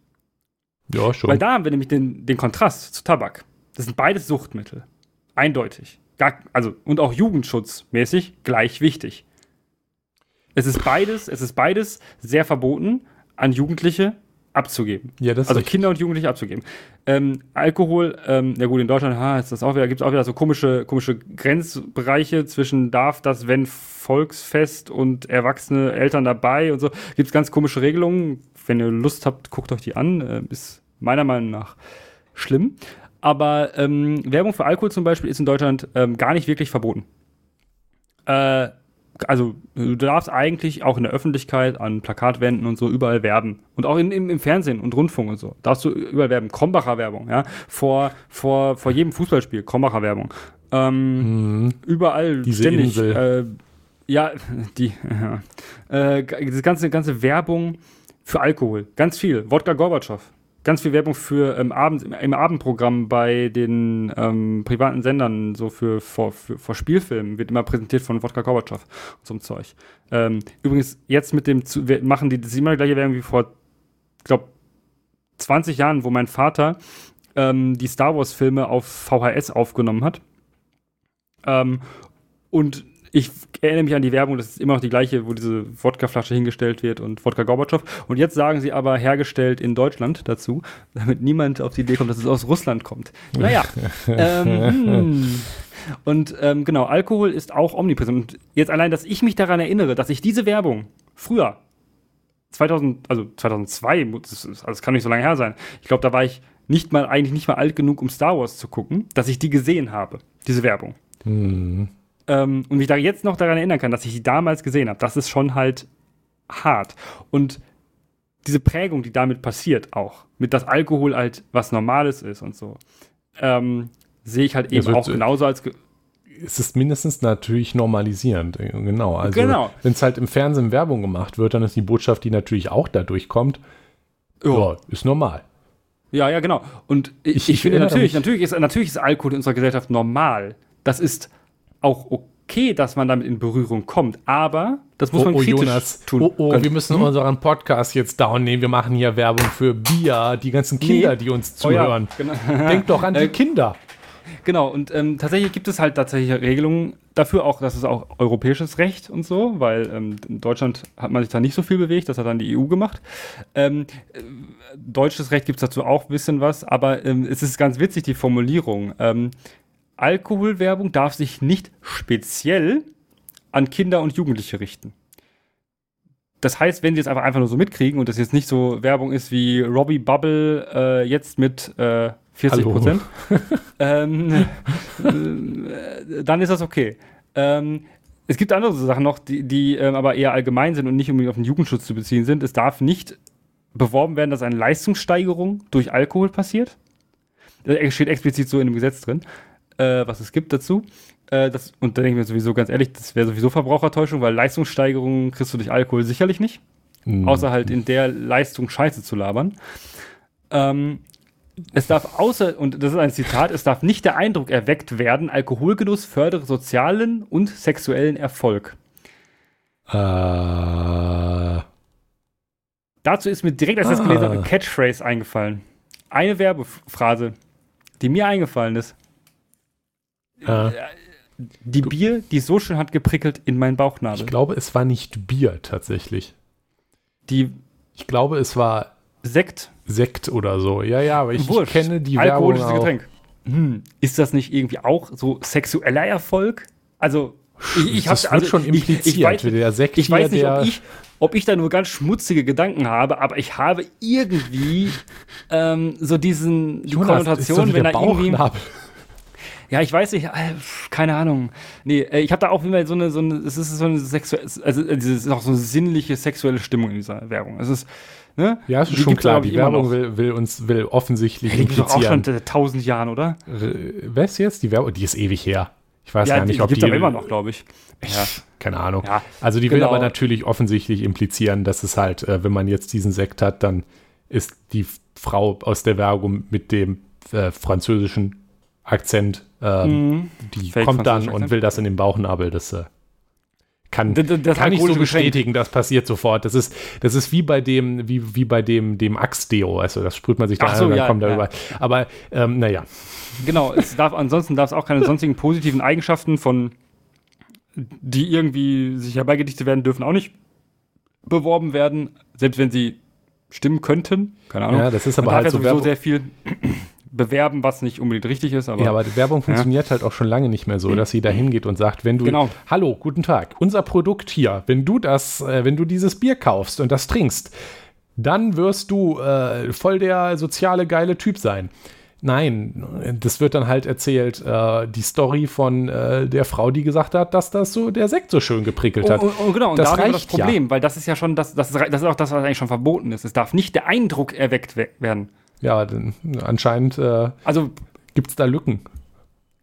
ja, schon. Weil da haben wir nämlich den, den Kontrast zu Tabak. Das sind beides Suchtmittel. Eindeutig. Gar, also, und auch jugendschutzmäßig gleich wichtig. Es ist beides, es ist beides sehr verboten, an Jugendliche abzugeben. ja, das Also richtig. Kinder und Jugendliche abzugeben. Ähm, Alkohol, ähm, ja gut, in Deutschland ha, ist das auch wieder, gibt es auch wieder so komische, komische Grenzbereiche zwischen darf das, wenn Volksfest und erwachsene Eltern dabei und so. Gibt es ganz komische Regelungen. Wenn ihr Lust habt, guckt euch die an. Äh, ist meiner Meinung nach schlimm. Aber ähm, Werbung für Alkohol zum Beispiel ist in Deutschland ähm, gar nicht wirklich verboten. Äh, also du darfst eigentlich auch in der Öffentlichkeit an Plakatwänden und so überall werben. Und auch in, im, im Fernsehen und Rundfunk und so. Darfst du überall werben. Krombacher Werbung, ja. Vor, vor, vor jedem Fußballspiel, Krombacher Werbung. Ähm, Mhm. überall Diese ständig. Äh, ja, die, ja. Äh, ganze, ganze Werbung für Alkohol. Ganz viel. Wodka Gorbatschow. Ganz viel Werbung für ähm, Abend, im, Abendprogramm bei den ähm, privaten Sendern, so für vor, für, vor Spielfilmen, wird immer präsentiert von Wodka Gorbatschow und so Zeug. Ähm, übrigens, jetzt mit dem, zu, machen die das immer gleiche Werbung wie vor, ich glaube, 20 Jahren, wo mein Vater ähm, die Star Wars-Filme auf VHS aufgenommen hat. Ähm, und ich erinnere mich an die Werbung, das ist immer noch die gleiche, wo diese Wodkaflasche hingestellt wird und Wodka Gorbatschow. Und jetzt sagen sie aber hergestellt in Deutschland dazu, damit niemand auf die Idee kommt, dass es aus Russland kommt. Naja. ähm, hm. Und ähm, genau, Alkohol ist auch omnipräsent. Und jetzt allein, dass ich mich daran erinnere, dass ich diese Werbung früher, 2000, also 2002, das, ist, das kann nicht so lange her sein. Ich glaube, da war ich nicht mal, eigentlich nicht mal alt genug, um Star Wars zu gucken, dass ich die gesehen habe, diese Werbung. Mhm ähm, und mich da jetzt noch daran erinnern kann, dass ich die damals gesehen habe, das ist schon halt hart. Und diese Prägung, die damit passiert, auch mit dass Alkohol halt was Normales ist und so, ähm, sehe ich halt eben also, auch genauso als. Es ist mindestens natürlich normalisierend, äh, genau. Also, genau. wenn es halt im Fernsehen Werbung gemacht wird, dann ist die Botschaft, die natürlich auch dadurch kommt, ja, ist normal. Ja, ja, genau. Und ich, ich, ich finde natürlich, natürlich ist, natürlich ist Alkohol in unserer Gesellschaft normal. Das ist auch okay, dass man damit in Berührung kommt, aber das muss oh, man oh, kritisch Jonas. tun. Oh, oh, wir müssen hm? unseren Podcast jetzt down nehmen. Wir machen hier Werbung für Bier, die ganzen Kinder, nee. die uns zuhören. Oh ja, genau. Denk doch an die äh, Kinder. Genau, und ähm, tatsächlich gibt es halt tatsächlich Regelungen dafür, auch das ist auch europäisches Recht und so, weil ähm, in Deutschland hat man sich da nicht so viel bewegt, das hat dann die EU gemacht. Ähm, äh, deutsches Recht gibt es dazu auch ein bisschen was, aber ähm, es ist ganz witzig, die Formulierung. Alkoholwerbung darf sich nicht speziell an Kinder und Jugendliche richten. Das heißt, wenn sie es einfach, einfach nur so mitkriegen und das jetzt nicht so Werbung ist wie Robbie Bubble äh, jetzt mit äh, 40 Prozent, ähm, äh, dann ist das okay. Ähm, es gibt andere Sachen noch, die, die ähm, aber eher allgemein sind und nicht unbedingt auf den Jugendschutz zu beziehen sind. Es darf nicht beworben werden, dass eine Leistungssteigerung durch Alkohol passiert. Das steht explizit so in dem Gesetz drin äh, was es gibt dazu. Äh, das, und da denke ich mir sowieso ganz ehrlich, das wäre sowieso Verbrauchertäuschung, weil Leistungssteigerungen kriegst du durch Alkohol sicherlich nicht. Mhm. Außer halt in der Leistung Scheiße zu labern. Ähm, es darf außer, und das ist ein Zitat, es darf nicht der Eindruck erweckt werden, Alkoholgenuss fördere sozialen und sexuellen Erfolg. Äh. Dazu ist mir direkt, als das gelesen eine ah. Catchphrase eingefallen. Eine Werbephrase, die mir eingefallen ist. Äh, die Bier, die so schön hat geprickelt in meinen Bauchnabel. Ich glaube, es war nicht Bier tatsächlich. Die, ich glaube, es war Sekt. Sekt oder so. Ja, ja, aber ich, ich kenne die Alkoholisches Werbung Getränk. Hm, ist das nicht irgendwie auch so sexueller Erfolg? Also, ich, ich das also, schon impliziert. Ich, ich weiß, der Sekt ich weiß nicht, ob ich, ob ich da nur ganz schmutzige Gedanken habe, aber ich habe irgendwie ähm, so diesen die Jonas, Konnotation, wenn er irgendwie ja, ich weiß nicht, äh, keine Ahnung. Nee, äh, ich habe da auch immer so eine, so eine, es ist so eine sexuelle, also es ist auch so eine sinnliche sexuelle Stimmung in dieser Werbung. Es ist, ne? Ja, es ist schon klar, die Werbung will, will, uns, will offensichtlich die implizieren. Die auch schon tausend Jahren, oder? Was jetzt? Die Werbung, die ist ewig her. Ich weiß ja, gar nicht, die, ob die. Gibt aber immer noch, glaube ich. Ja. Keine Ahnung. Ja, also die genau. will aber natürlich offensichtlich implizieren, dass es halt, äh, wenn man jetzt diesen Sekt hat, dann ist die Frau aus der Werbung mit dem äh, französischen Akzent ähm, mhm. Die Fake kommt dann und will das in den Bauchnabel. Das äh, kann, das, das kann ich so bestätigen, das passiert sofort. Das ist, das ist wie bei dem, wie, wie bei dem, dem Axe-Deo. Also das sprüht man sich da Ach so, ein und dann ja, kommt ja. da überall. Aber ähm, naja. Genau, es darf, ansonsten darf es auch keine sonstigen positiven Eigenschaften von, die irgendwie sich herbeigedichtet werden, dürfen auch nicht beworben werden, selbst wenn sie stimmen könnten. Keine Ahnung. Ja, das ist aber halt ja sowieso sehr viel bewerben, was nicht unbedingt richtig ist. Aber, ja, aber die Werbung funktioniert ja. halt auch schon lange nicht mehr so, dass sie da hingeht und sagt, wenn du, genau. hallo, guten Tag, unser Produkt hier, wenn du das, äh, wenn du dieses Bier kaufst und das trinkst, dann wirst du äh, voll der soziale geile Typ sein. Nein, das wird dann halt erzählt, äh, die Story von äh, der Frau, die gesagt hat, dass das so der Sekt so schön geprickelt hat. Oh, oh, oh genau, und das da reicht das Problem, ja. weil das ist ja schon, das, das, das ist auch das, was eigentlich schon verboten ist. Es darf nicht der Eindruck erweckt werden. Ja, denn anscheinend äh, also, gibt es da Lücken.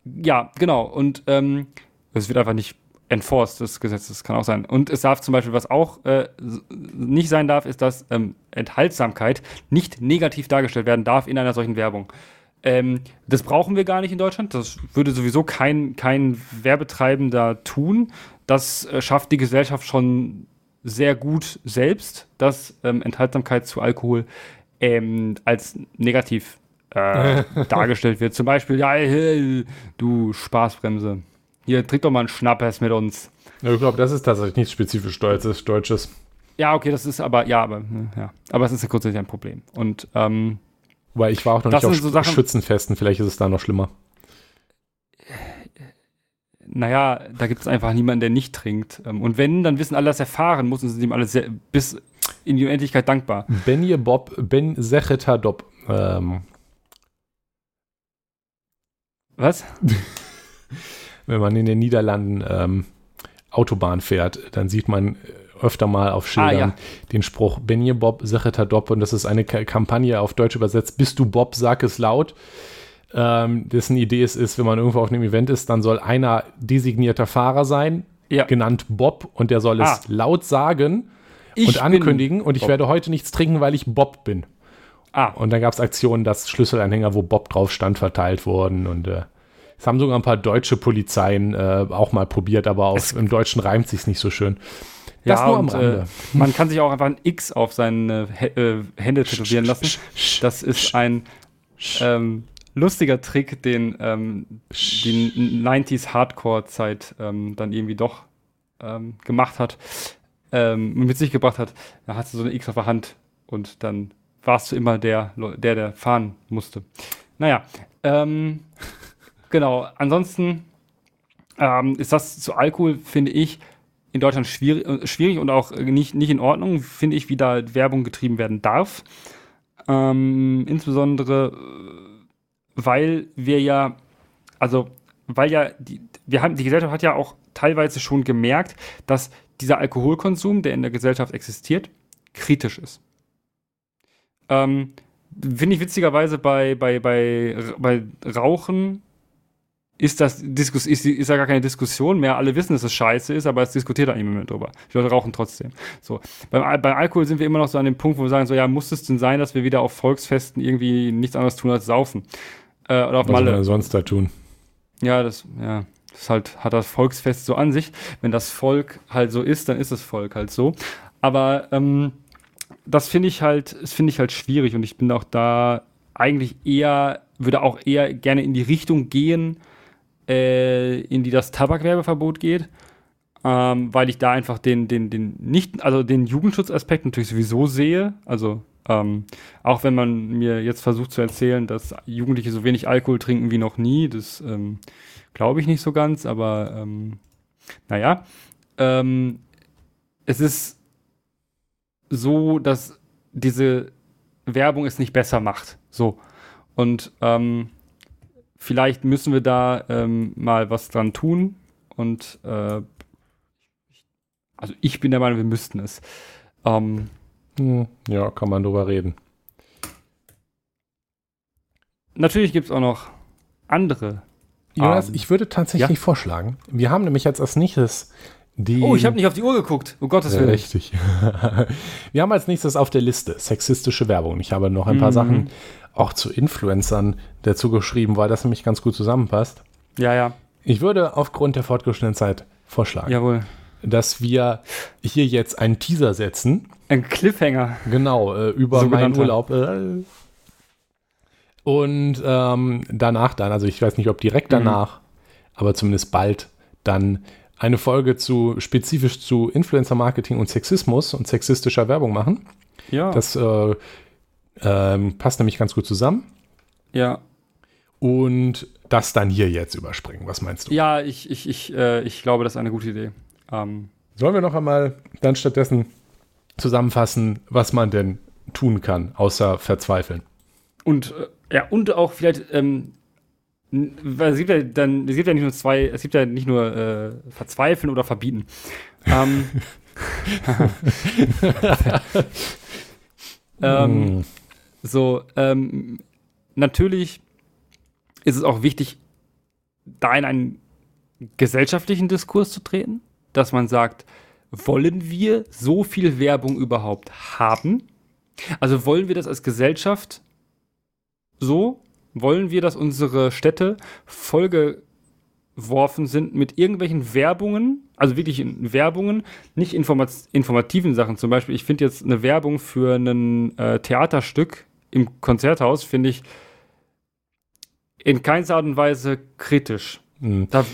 Ja, genau. Und ähm, es wird einfach nicht enforced, das Gesetz, das kann auch sein. Und es darf zum Beispiel, was auch äh, nicht sein darf, ist, dass ähm, Enthaltsamkeit nicht negativ dargestellt werden darf in einer solchen Werbung. Ähm, das brauchen wir gar nicht in Deutschland. Das würde sowieso kein, kein Werbetreibender tun. Das äh, schafft die Gesellschaft schon sehr gut selbst, dass ähm, Enthaltsamkeit zu Alkohol ähm, als negativ äh, dargestellt wird. Zum Beispiel, ja, hey, du Spaßbremse. Hier, trink doch mal einen Schnappers mit uns. Ja, ich glaube, das ist tatsächlich nichts spezifisch Deutsches. Deutsches. Ja, okay, das ist aber, ja, aber, ja. Aber es ist ja grundsätzlich ein Problem. Und, ähm, Weil ich war auch noch nicht auf so Sachen- Schützenfesten, vielleicht ist es da noch schlimmer. naja, da gibt es einfach niemanden, der nicht trinkt. Ähm, Und wenn, dann wissen alle, dass er fahren muss und sind ihm alle sehr, bis in die Unendlichkeit dankbar. Benje Bob, Ben Secheta Dob. Ähm, Was? wenn man in den Niederlanden ähm, Autobahn fährt, dann sieht man äh, öfter mal auf Schildern Ah, ja. den Spruch Benje Bob Secheta Dob und das ist eine Ka Kampagne auf Deutsch übersetzt. Bist du Bob, sag es laut. Ähm, dessen Idee es ist, wenn man irgendwo auf einem Event ist, dann soll einer designierter Fahrer sein, Ja. genannt Bob, und der soll es Ah. laut sagen Ich und ankündigen und ich Bob. werde heute nichts trinken, weil ich Bob bin. Ah, Und dann gab es Aktionen, dass Schlüsselanhänger, wo Bob drauf stand, verteilt wurden. Und äh, es haben sogar ein paar deutsche Polizeien äh, auch mal probiert, aber auf, Es- im Deutschen reimt sich nicht so schön. Das ja, nur am Rande. Äh, man kann sich auch einfach ein X auf seine Hä- äh, Hände tätowieren lassen. Das ist ein ähm, lustiger Trick, den ähm, die 90s Hardcore-Zeit ähm, dann irgendwie doch ähm, gemacht hat, ähm, mit sich gebracht hat. Da hast du so eine X auf der Hand und dann warst du immer der, der, der fahren musste. Naja, ähm, genau. Ansonsten ähm, ist das zu Alkohol, finde ich, in Deutschland schwierig, äh, schwierig und auch nicht, nicht in Ordnung, finde ich, wie da Werbung getrieben werden darf. Ähm, insbesondere, äh, weil wir ja, also, weil ja, die, wir haben, die Gesellschaft hat ja auch teilweise schon gemerkt, dass dieser Alkoholkonsum, der in der Gesellschaft existiert, kritisch ist. Ähm, Finde ich witzigerweise bei, bei, bei, bei Rauchen ist das Diskus ist, ist ja gar keine Diskussion mehr. Alle wissen, dass es scheiße ist, aber es diskutiert da niemand mehr drüber. Die Leute rauchen trotzdem. So. Beim, Al- bei Alkohol sind wir immer noch so an dem Punkt, wo wir sagen, so, ja, muss es denn sein, dass wir wieder auf Volksfesten irgendwie nichts anderes tun als saufen? Äh, oder auf Was Malle. man sonst da tun? Ja, das, ja, das halt, hat das Volksfest so an sich. Wenn das Volk halt so ist, dann ist das Volk halt so. Aber ähm, das finde ich halt, das finde ich halt schwierig und ich bin auch da eigentlich eher, würde auch eher gerne in die Richtung gehen, äh, in die das Tabakwerbeverbot geht. Ähm, weil ich da einfach den, den, den nicht, also den Jugendschutzaspekt natürlich sowieso sehe. Also ähm, auch wenn man mir jetzt versucht zu erzählen, dass Jugendliche so wenig Alkohol trinken wie noch nie, das ähm, glaube ich nicht so ganz, aber ähm, naja. Ähm, es ist so, dass diese Werbung es nicht besser macht. So. Und ähm, vielleicht müssen wir da ähm, mal was dran tun. Und äh, also ich bin der Meinung, wir müssten es. Ähm, Hm, ja, kann man drüber reden. natürlich gibt es auch noch andere. Jonas, Ähm, ich würde tatsächlich vorschlagen, wir haben nämlich jetzt als nächstes die. Oh, ich habe nicht auf die Uhr geguckt. Um Gottes Ja, Willen. richtig. wir haben als nächstes auf der Liste sexistische Werbung. Ich habe noch ein paar Mhm. Sachen auch zu Influencern dazu geschrieben, weil das nämlich ganz gut zusammenpasst. Ja, ja. Ich würde aufgrund der fortgeschrittenen Zeit vorschlagen, Jawohl. dass wir hier jetzt einen Teaser setzen. Ein Cliffhanger. Genau, äh, über meinen Sogenannter. Urlaub. Äh, und ähm, danach dann, also ich weiß nicht, ob direkt danach, aber zumindest bald, dann eine Folge zu spezifisch zu Influencer-Marketing und Sexismus und sexistischer Werbung machen. Ja. Das äh, ähm, passt nämlich ganz gut zusammen. ja. Und das dann hier jetzt überspringen. Was meinst du? Ja, ich, ich, ich, äh, ich glaube, das ist eine gute Idee. Ähm, Sollen wir noch einmal dann stattdessen zusammenfassen, was man denn tun kann, außer verzweifeln? und äh, ja, und auch vielleicht, ähm, es gibt ja dann, es gibt ja nicht nur zwei, es gibt ja nicht nur äh, verzweifeln oder verbieten. Ähm, ähm, Hm. So, ähm, natürlich ist es auch wichtig, da in einen gesellschaftlichen Diskurs zu treten, dass man sagt, wollen wir so viel Werbung überhaupt haben? Also wollen wir das als Gesellschaft so? Wollen wir, dass unsere Städte vollgeworfen sind mit irgendwelchen Werbungen, also wirklich Werbungen, nicht informat informativen Sachen. Zum Beispiel, ich finde jetzt eine Werbung für ein äh, Theaterstück im Konzerthaus, finde ich in keinster Art und Weise kritisch, Mhm. Da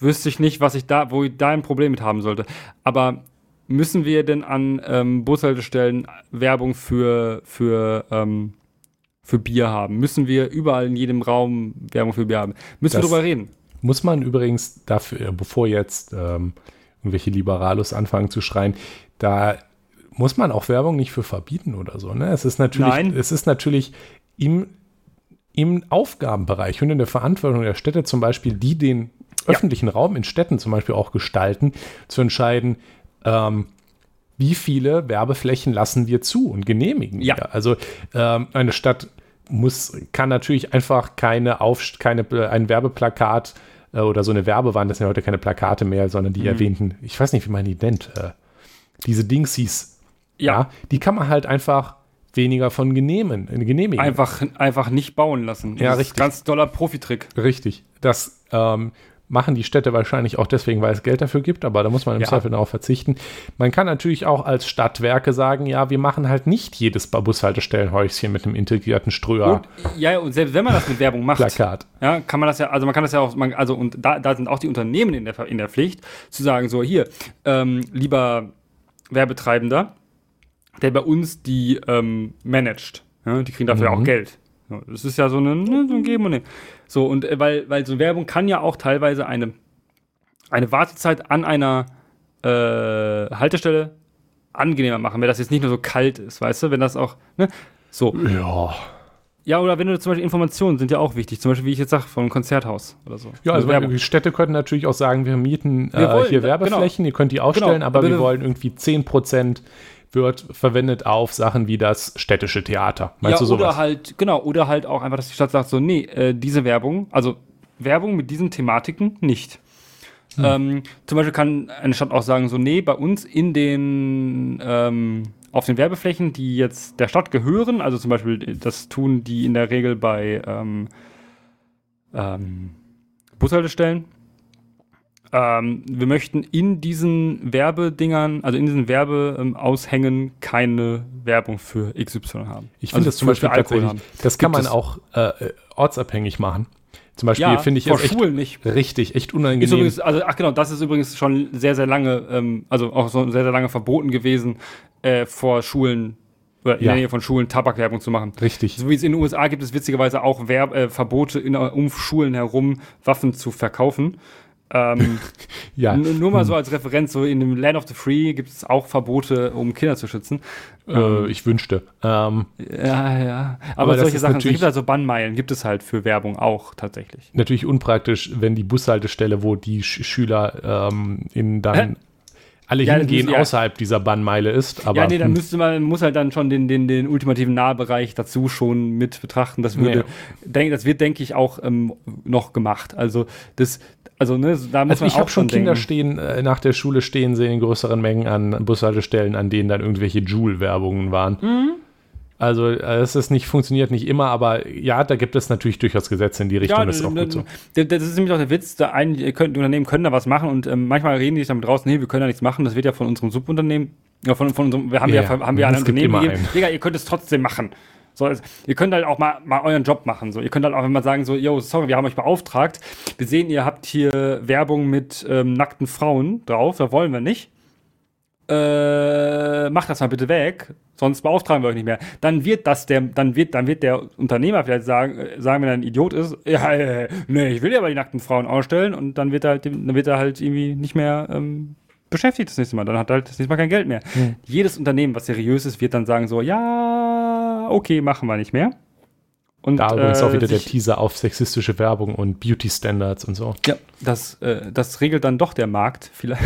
wüsste ich nicht, was ich da, wo ich da ein Problem mit haben sollte. Aber müssen wir denn an ähm, Bushaltestellen Werbung für, für, ähm, für Bier haben? Müssen wir überall in jedem Raum Werbung für Bier haben? Müssen das wir darüber reden? Muss man übrigens dafür, bevor jetzt ähm, irgendwelche Liberalos anfangen zu schreien, da muss man auch Werbung nicht für verbieten oder so. Ne? Es ist natürlich, Nein. es ist natürlich im, im Aufgabenbereich und in der Verantwortung der Städte zum Beispiel, die den öffentlichen ja. Raum in Städten zum Beispiel auch gestalten, zu entscheiden, ähm, wie viele Werbeflächen lassen wir zu und genehmigen ja. wir. Also ähm, eine Stadt muss, kann natürlich einfach keine auf, keine, ein Werbeplakat äh, oder so eine Werbewand, das sind ja heute keine Plakate mehr, sondern die mhm. erwähnten, ich weiß nicht, wie man die nennt, äh, diese Dingsies. Ja. ja. Die kann man halt einfach weniger von genehmen, äh, genehmigen. Einfach, einfach nicht bauen lassen. Ja, das richtig. ganz toller Profitrick. Richtig. Das ähm, machen die Städte wahrscheinlich auch deswegen, weil es Geld dafür gibt, aber da muss man im ja. Zweifel darauf verzichten. Man kann natürlich auch als Stadtwerke sagen, ja, wir machen halt nicht jedes Bushaltestellenhäuschen mit einem integrierten Ströer. Und, ja, und selbst wenn man das mit Werbung macht, Plakat. ja, kann man das ja, also man kann das ja auch, man, also und da, da sind auch die Unternehmen in der, in der Pflicht, zu sagen, so hier, ähm, lieber Werbetreibender, der bei uns die ähm, managt. Ja, die kriegen dafür mhm. auch Geld. Das ist ja so, eine, ne, so ein Geben und Nehmen. So, und äh, weil, weil so Werbung kann ja auch teilweise eine, eine Wartezeit an einer äh, Haltestelle angenehmer machen, wenn das jetzt nicht nur so kalt ist, weißt du, wenn das auch, ne? So. Ja. Ja, oder wenn du zum Beispiel Informationen sind ja auch wichtig, zum Beispiel, wie ich jetzt sage, vom Konzerthaus oder so. Ja, also, die Städte könnten natürlich auch sagen, wir mieten wir äh, wollen, hier Werbeflächen, genau. ihr könnt die aufstellen, genau, aber, aber wir wollen irgendwie 10% wird verwendet auf Sachen wie das städtische Theater. Meinst ja, du sowas? Oder halt, genau, oder halt auch einfach, dass die Stadt sagt so, nee, äh, diese Werbung, also Werbung mit diesen Thematiken nicht. Hm. Ähm, zum Beispiel kann eine Stadt auch sagen, so, nee, bei uns in den, ähm, auf den Werbeflächen, die jetzt der Stadt gehören, also zum Beispiel, das tun die in der Regel bei ähm, ähm Bushaltestellen, ähm, wir möchten in diesen Werbedingern, also in diesen Werbeaushängen keine Werbung für XY haben. Ich finde also das zum Beispiel tatsächlich, haben. das kann man auch äh, ortsabbhängig machen. Zum Beispiel ja, finde ich vor Schulen nicht. Richtig, echt unangenehm. Übrigens, also, ach genau, das ist übrigens schon sehr, sehr lange, ähm, also auch so sehr, sehr lange verboten gewesen, äh, vor Schulen oder in ja. der Nähe von Schulen Tabakwerbung zu machen. Richtig. So wie es in den USA gibt es witzigerweise auch Werb äh, Verbote in, um Schulen herum, Waffen zu verkaufen. Ähm, ja. Nur mal so als Referenz, so in dem Land of the Free gibt es auch Verbote, um Kinder zu schützen. Äh, ähm, ich wünschte. Ähm, ja, ja. Aber, aber solche Sachen, es gibt also Bannmeilen, gibt es halt für Werbung auch tatsächlich. Natürlich unpraktisch, wenn die Bushaltestelle, wo die Sch Schüler ähm, in dann alle ja, hingehen, ja. außerhalb dieser Bannmeile ist. Aber, ja, nee, dann hm. müsste man, muss halt dann schon den, den, den ultimativen Nahbereich dazu schon mit betrachten. Das würde, ja. denk, das wird, denke ich, auch ähm, noch gemacht. Also das, also, ne, da muss also man ich habe schon Kinder stehen, äh, nach der Schule stehen sehen in größeren Mengen an Bushaltestellen, an denen dann irgendwelche Joule-Werbungen waren. Mhm. Also es ist nicht, funktioniert nicht immer, aber ja, da gibt es natürlich durchaus Gesetze in die Richtung, ja, das ist auch gut so. Das ist nämlich auch der Witz, da ein, die Unternehmen können da was machen und ähm, manchmal reden die sich damit draußen, nee, wir können da nichts machen, das wird ja von unserem Subunternehmen, ja, von, von unserem, wir haben ja, ja haben wir ein Unternehmen gegeben, Digga, ihr könnt es trotzdem machen. So, also, ihr könnt halt auch mal, mal euren Job machen. So, ihr könnt halt auch immer sagen, so, yo, sorry, wir haben euch beauftragt. Wir sehen, ihr habt hier Werbung mit ähm, nackten Frauen drauf, da wollen wir nicht. Äh, macht das mal bitte weg, sonst beauftragen wir euch nicht mehr. Dann wird das der, dann wird, dann wird der Unternehmer vielleicht sagen, äh, sagen, wenn er ein Idiot ist, ja, äh, nee, ich will ja aber die nackten Frauen ausstellen und dann wird er halt, dann wird er halt irgendwie nicht mehr ähm, beschäftigt das nächste Mal. Dann hat er halt das nächste Mal kein Geld mehr. Hm. Jedes Unternehmen, was seriös ist, wird dann sagen so, ja, okay, machen wir nicht mehr. Und, da übrigens äh, auch wieder der Teaser auf sexistische Werbung und Beauty Standards und so. Ja, das, äh, das regelt dann doch der Markt vielleicht.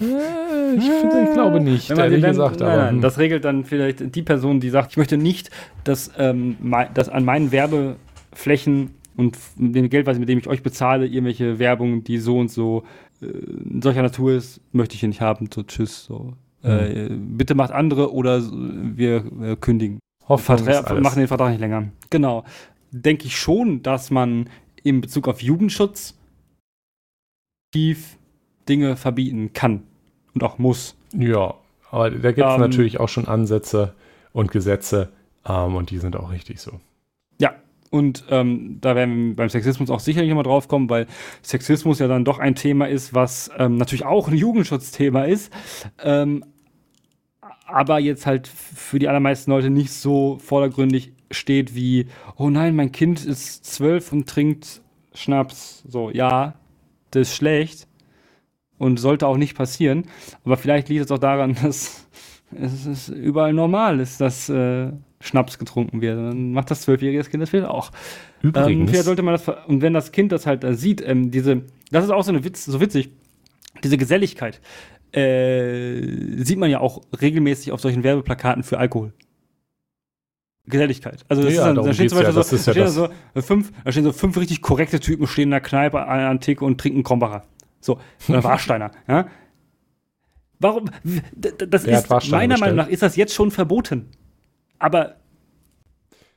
Äh, ich, finde, ich glaube nicht, ehrlich dann, gesagt. Nein, aber, nein, hm. das regelt dann vielleicht die Person, die sagt, ich möchte nicht, dass, ähm, dass an meinen Werbeflächen und dem Geld, mit dem ich euch bezahle, irgendwelche Werbung, die so und so äh, solcher Natur ist, möchte ich hier nicht haben. So, tschüss. So. Äh, bitte macht andere oder wir äh, kündigen. Vertra machen den Vertrag nicht länger. Genau. Denke ich schon, dass man in Bezug auf Jugendschutz tief Dinge verbieten kann und auch muss. Ja, aber da gibt es ähm, natürlich auch schon Ansätze und Gesetze ähm, und die sind auch richtig so. Und ähm, da werden wir beim Sexismus auch sicherlich nochmal drauf kommen, weil Sexismus ja dann doch ein Thema ist, was ähm, natürlich auch ein Jugendschutzthema ist, ähm, aber jetzt halt für die allermeisten Leute nicht so vordergründig steht wie, oh nein, mein Kind ist zwölf und trinkt Schnaps. So, ja, das ist schlecht und sollte auch nicht passieren. Aber vielleicht liegt es auch daran, dass es überall normal ist, dass äh, Schnaps getrunken wird. Dann macht das zwölfjährige Kind das vielleicht auch. Übrigens. Ähm, sollte man das, und wenn das Kind das halt da sieht, ähm, diese, das ist auch so, eine Witz, so witzig, diese Geselligkeit äh, sieht man ja auch regelmäßig auf solchen Werbeplakaten für Alkohol. Geselligkeit. Also das ja, ist dann, da steht zum Beispiel ja, so, ja steht so, fünf, da stehen so fünf richtig korrekte Typen stehen in der Kneipe an der Theke und trinken Krombacher. So, oder Warsteiner. ja? Warum? Das ist meiner? Meinung nach ist das jetzt schon verboten. Aber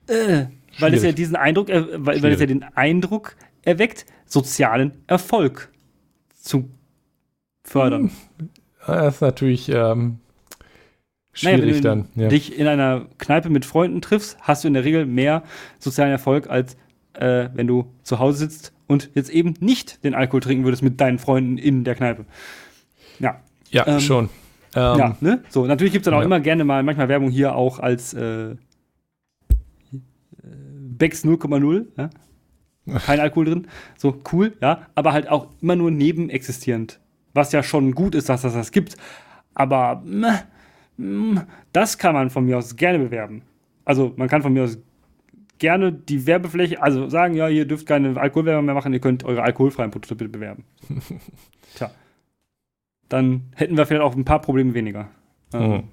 äh, weil es ja diesen Eindruck, äh, weil, weil es ja den Eindruck erweckt, sozialen Erfolg zu fördern. Hm. Das ist natürlich ähm, schwierig naja, wenn dann. Ja. dich in einer Kneipe mit Freunden triffst, hast du in der Regel mehr sozialen Erfolg, als äh, wenn du zu Hause sitzt und jetzt eben nicht den Alkohol trinken würdest mit deinen Freunden in der Kneipe. Ja. Ja, ähm, schon. Ähm, ja, ne? So, natürlich gibt es dann auch ja. immer gerne mal manchmal Werbung hier auch als äh, Becks 0,0. Ja? Kein Alkohol drin. So, cool, ja. Aber halt auch immer nur nebenexistierend. Was ja schon gut ist, dass das das gibt. Aber mh, mh, das kann man von mir aus gerne bewerben. Also, man kann von mir aus gerne die Werbefläche, also sagen, ja, ihr dürft keine Alkoholwerbung mehr machen, ihr könnt eure alkoholfreien Produkte bitte bewerben. Tja. Dann hätten wir vielleicht auch ein paar Probleme weniger. Mhm.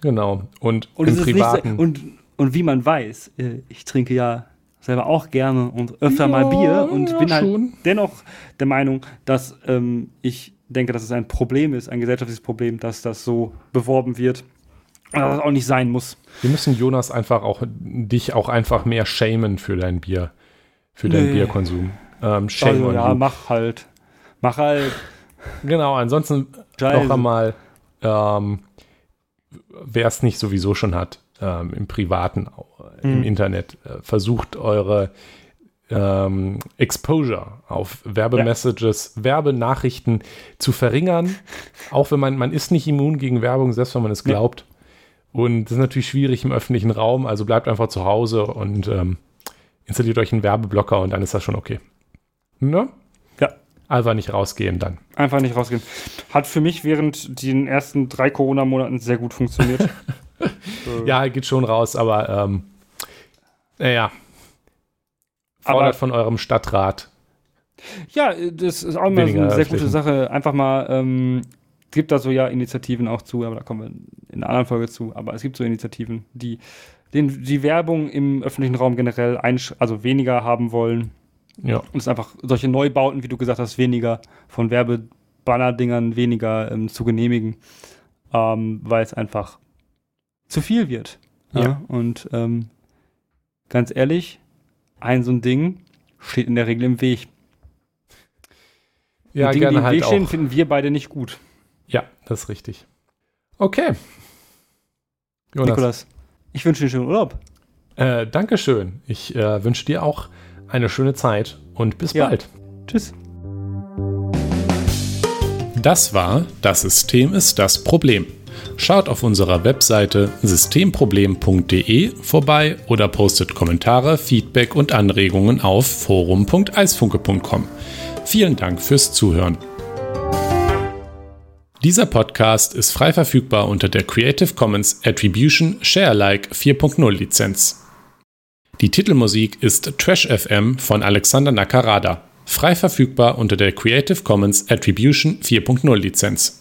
Genau. Und, und im Privaten. So, und, und wie man weiß, äh, ich trinke ja selber auch gerne und öfter ja, mal Bier und ja, bin halt schon. dennoch der Meinung, dass ähm, ich denke, dass es ein Problem ist, ein gesellschaftliches Problem, dass das so beworben wird. Und dass das auch nicht sein muss. Wir müssen Jonas einfach auch, dich auch einfach mehr shamen für dein Bier, für nee. deinen Bierkonsum. Ähm, shame also, ja, you. mach halt. Mach halt. Genau, ansonsten Scheiße. noch einmal, ähm, wer es nicht sowieso schon hat, ähm, im Privaten, im hm. Internet, äh, versucht eure ähm, Exposure auf Werbemessages, ja. Werbenachrichten zu verringern. Auch wenn man, man ist nicht immun gegen Werbung, selbst wenn man es glaubt. Ja. Und das ist natürlich schwierig im öffentlichen Raum, also bleibt einfach zu Hause und ähm, installiert euch einen Werbeblocker und dann ist das schon okay. Ne? Einfach nicht rausgehen dann. Einfach nicht rausgehen. Hat für mich während den ersten drei Corona-Monaten sehr gut funktioniert. ja, geht schon raus, aber ähm, naja. Fordert aber, von eurem Stadtrat. Ja, das ist auch immer so eine sehr gute Sache. Einfach mal ähm, gibt da so ja Initiativen auch zu, aber da kommen wir in einer anderen Folge zu. Aber es gibt so Initiativen, die den, die Werbung im öffentlichen Raum generell also weniger haben wollen. Ja. Und es einfach solche Neubauten, wie du gesagt hast, weniger von Werbebanner-Dingern weniger ähm, zu genehmigen, ähm, weil es einfach zu viel wird. Ja. ja? Und ähm, ganz ehrlich, ein so ein Ding steht in der Regel im Weg. Ja, Und Dinge, gerne die im halt Weg stehen, finden wir beide nicht gut. Ja, das ist richtig. Okay. Jonas. Nikolas, ich wünsche dir einen schönen Urlaub. Äh, Dankeschön. Ich äh, wünsche dir auch eine schöne Zeit und bis ja. bald. Tschüss. Das war Das System ist das Problem. Schaut auf unserer Webseite systemproblem.de vorbei oder postet Kommentare, Feedback und Anregungen auf forum.eisfunke.com. Vielen Dank fürs Zuhören. Dieser Podcast ist frei verfügbar unter der Creative Commons Attribution Sharealike 4.0 Lizenz. Die Titelmusik ist Trash FM von Alexander Nakarada, frei verfügbar unter der Creative Commons Attribution 4.0 Lizenz.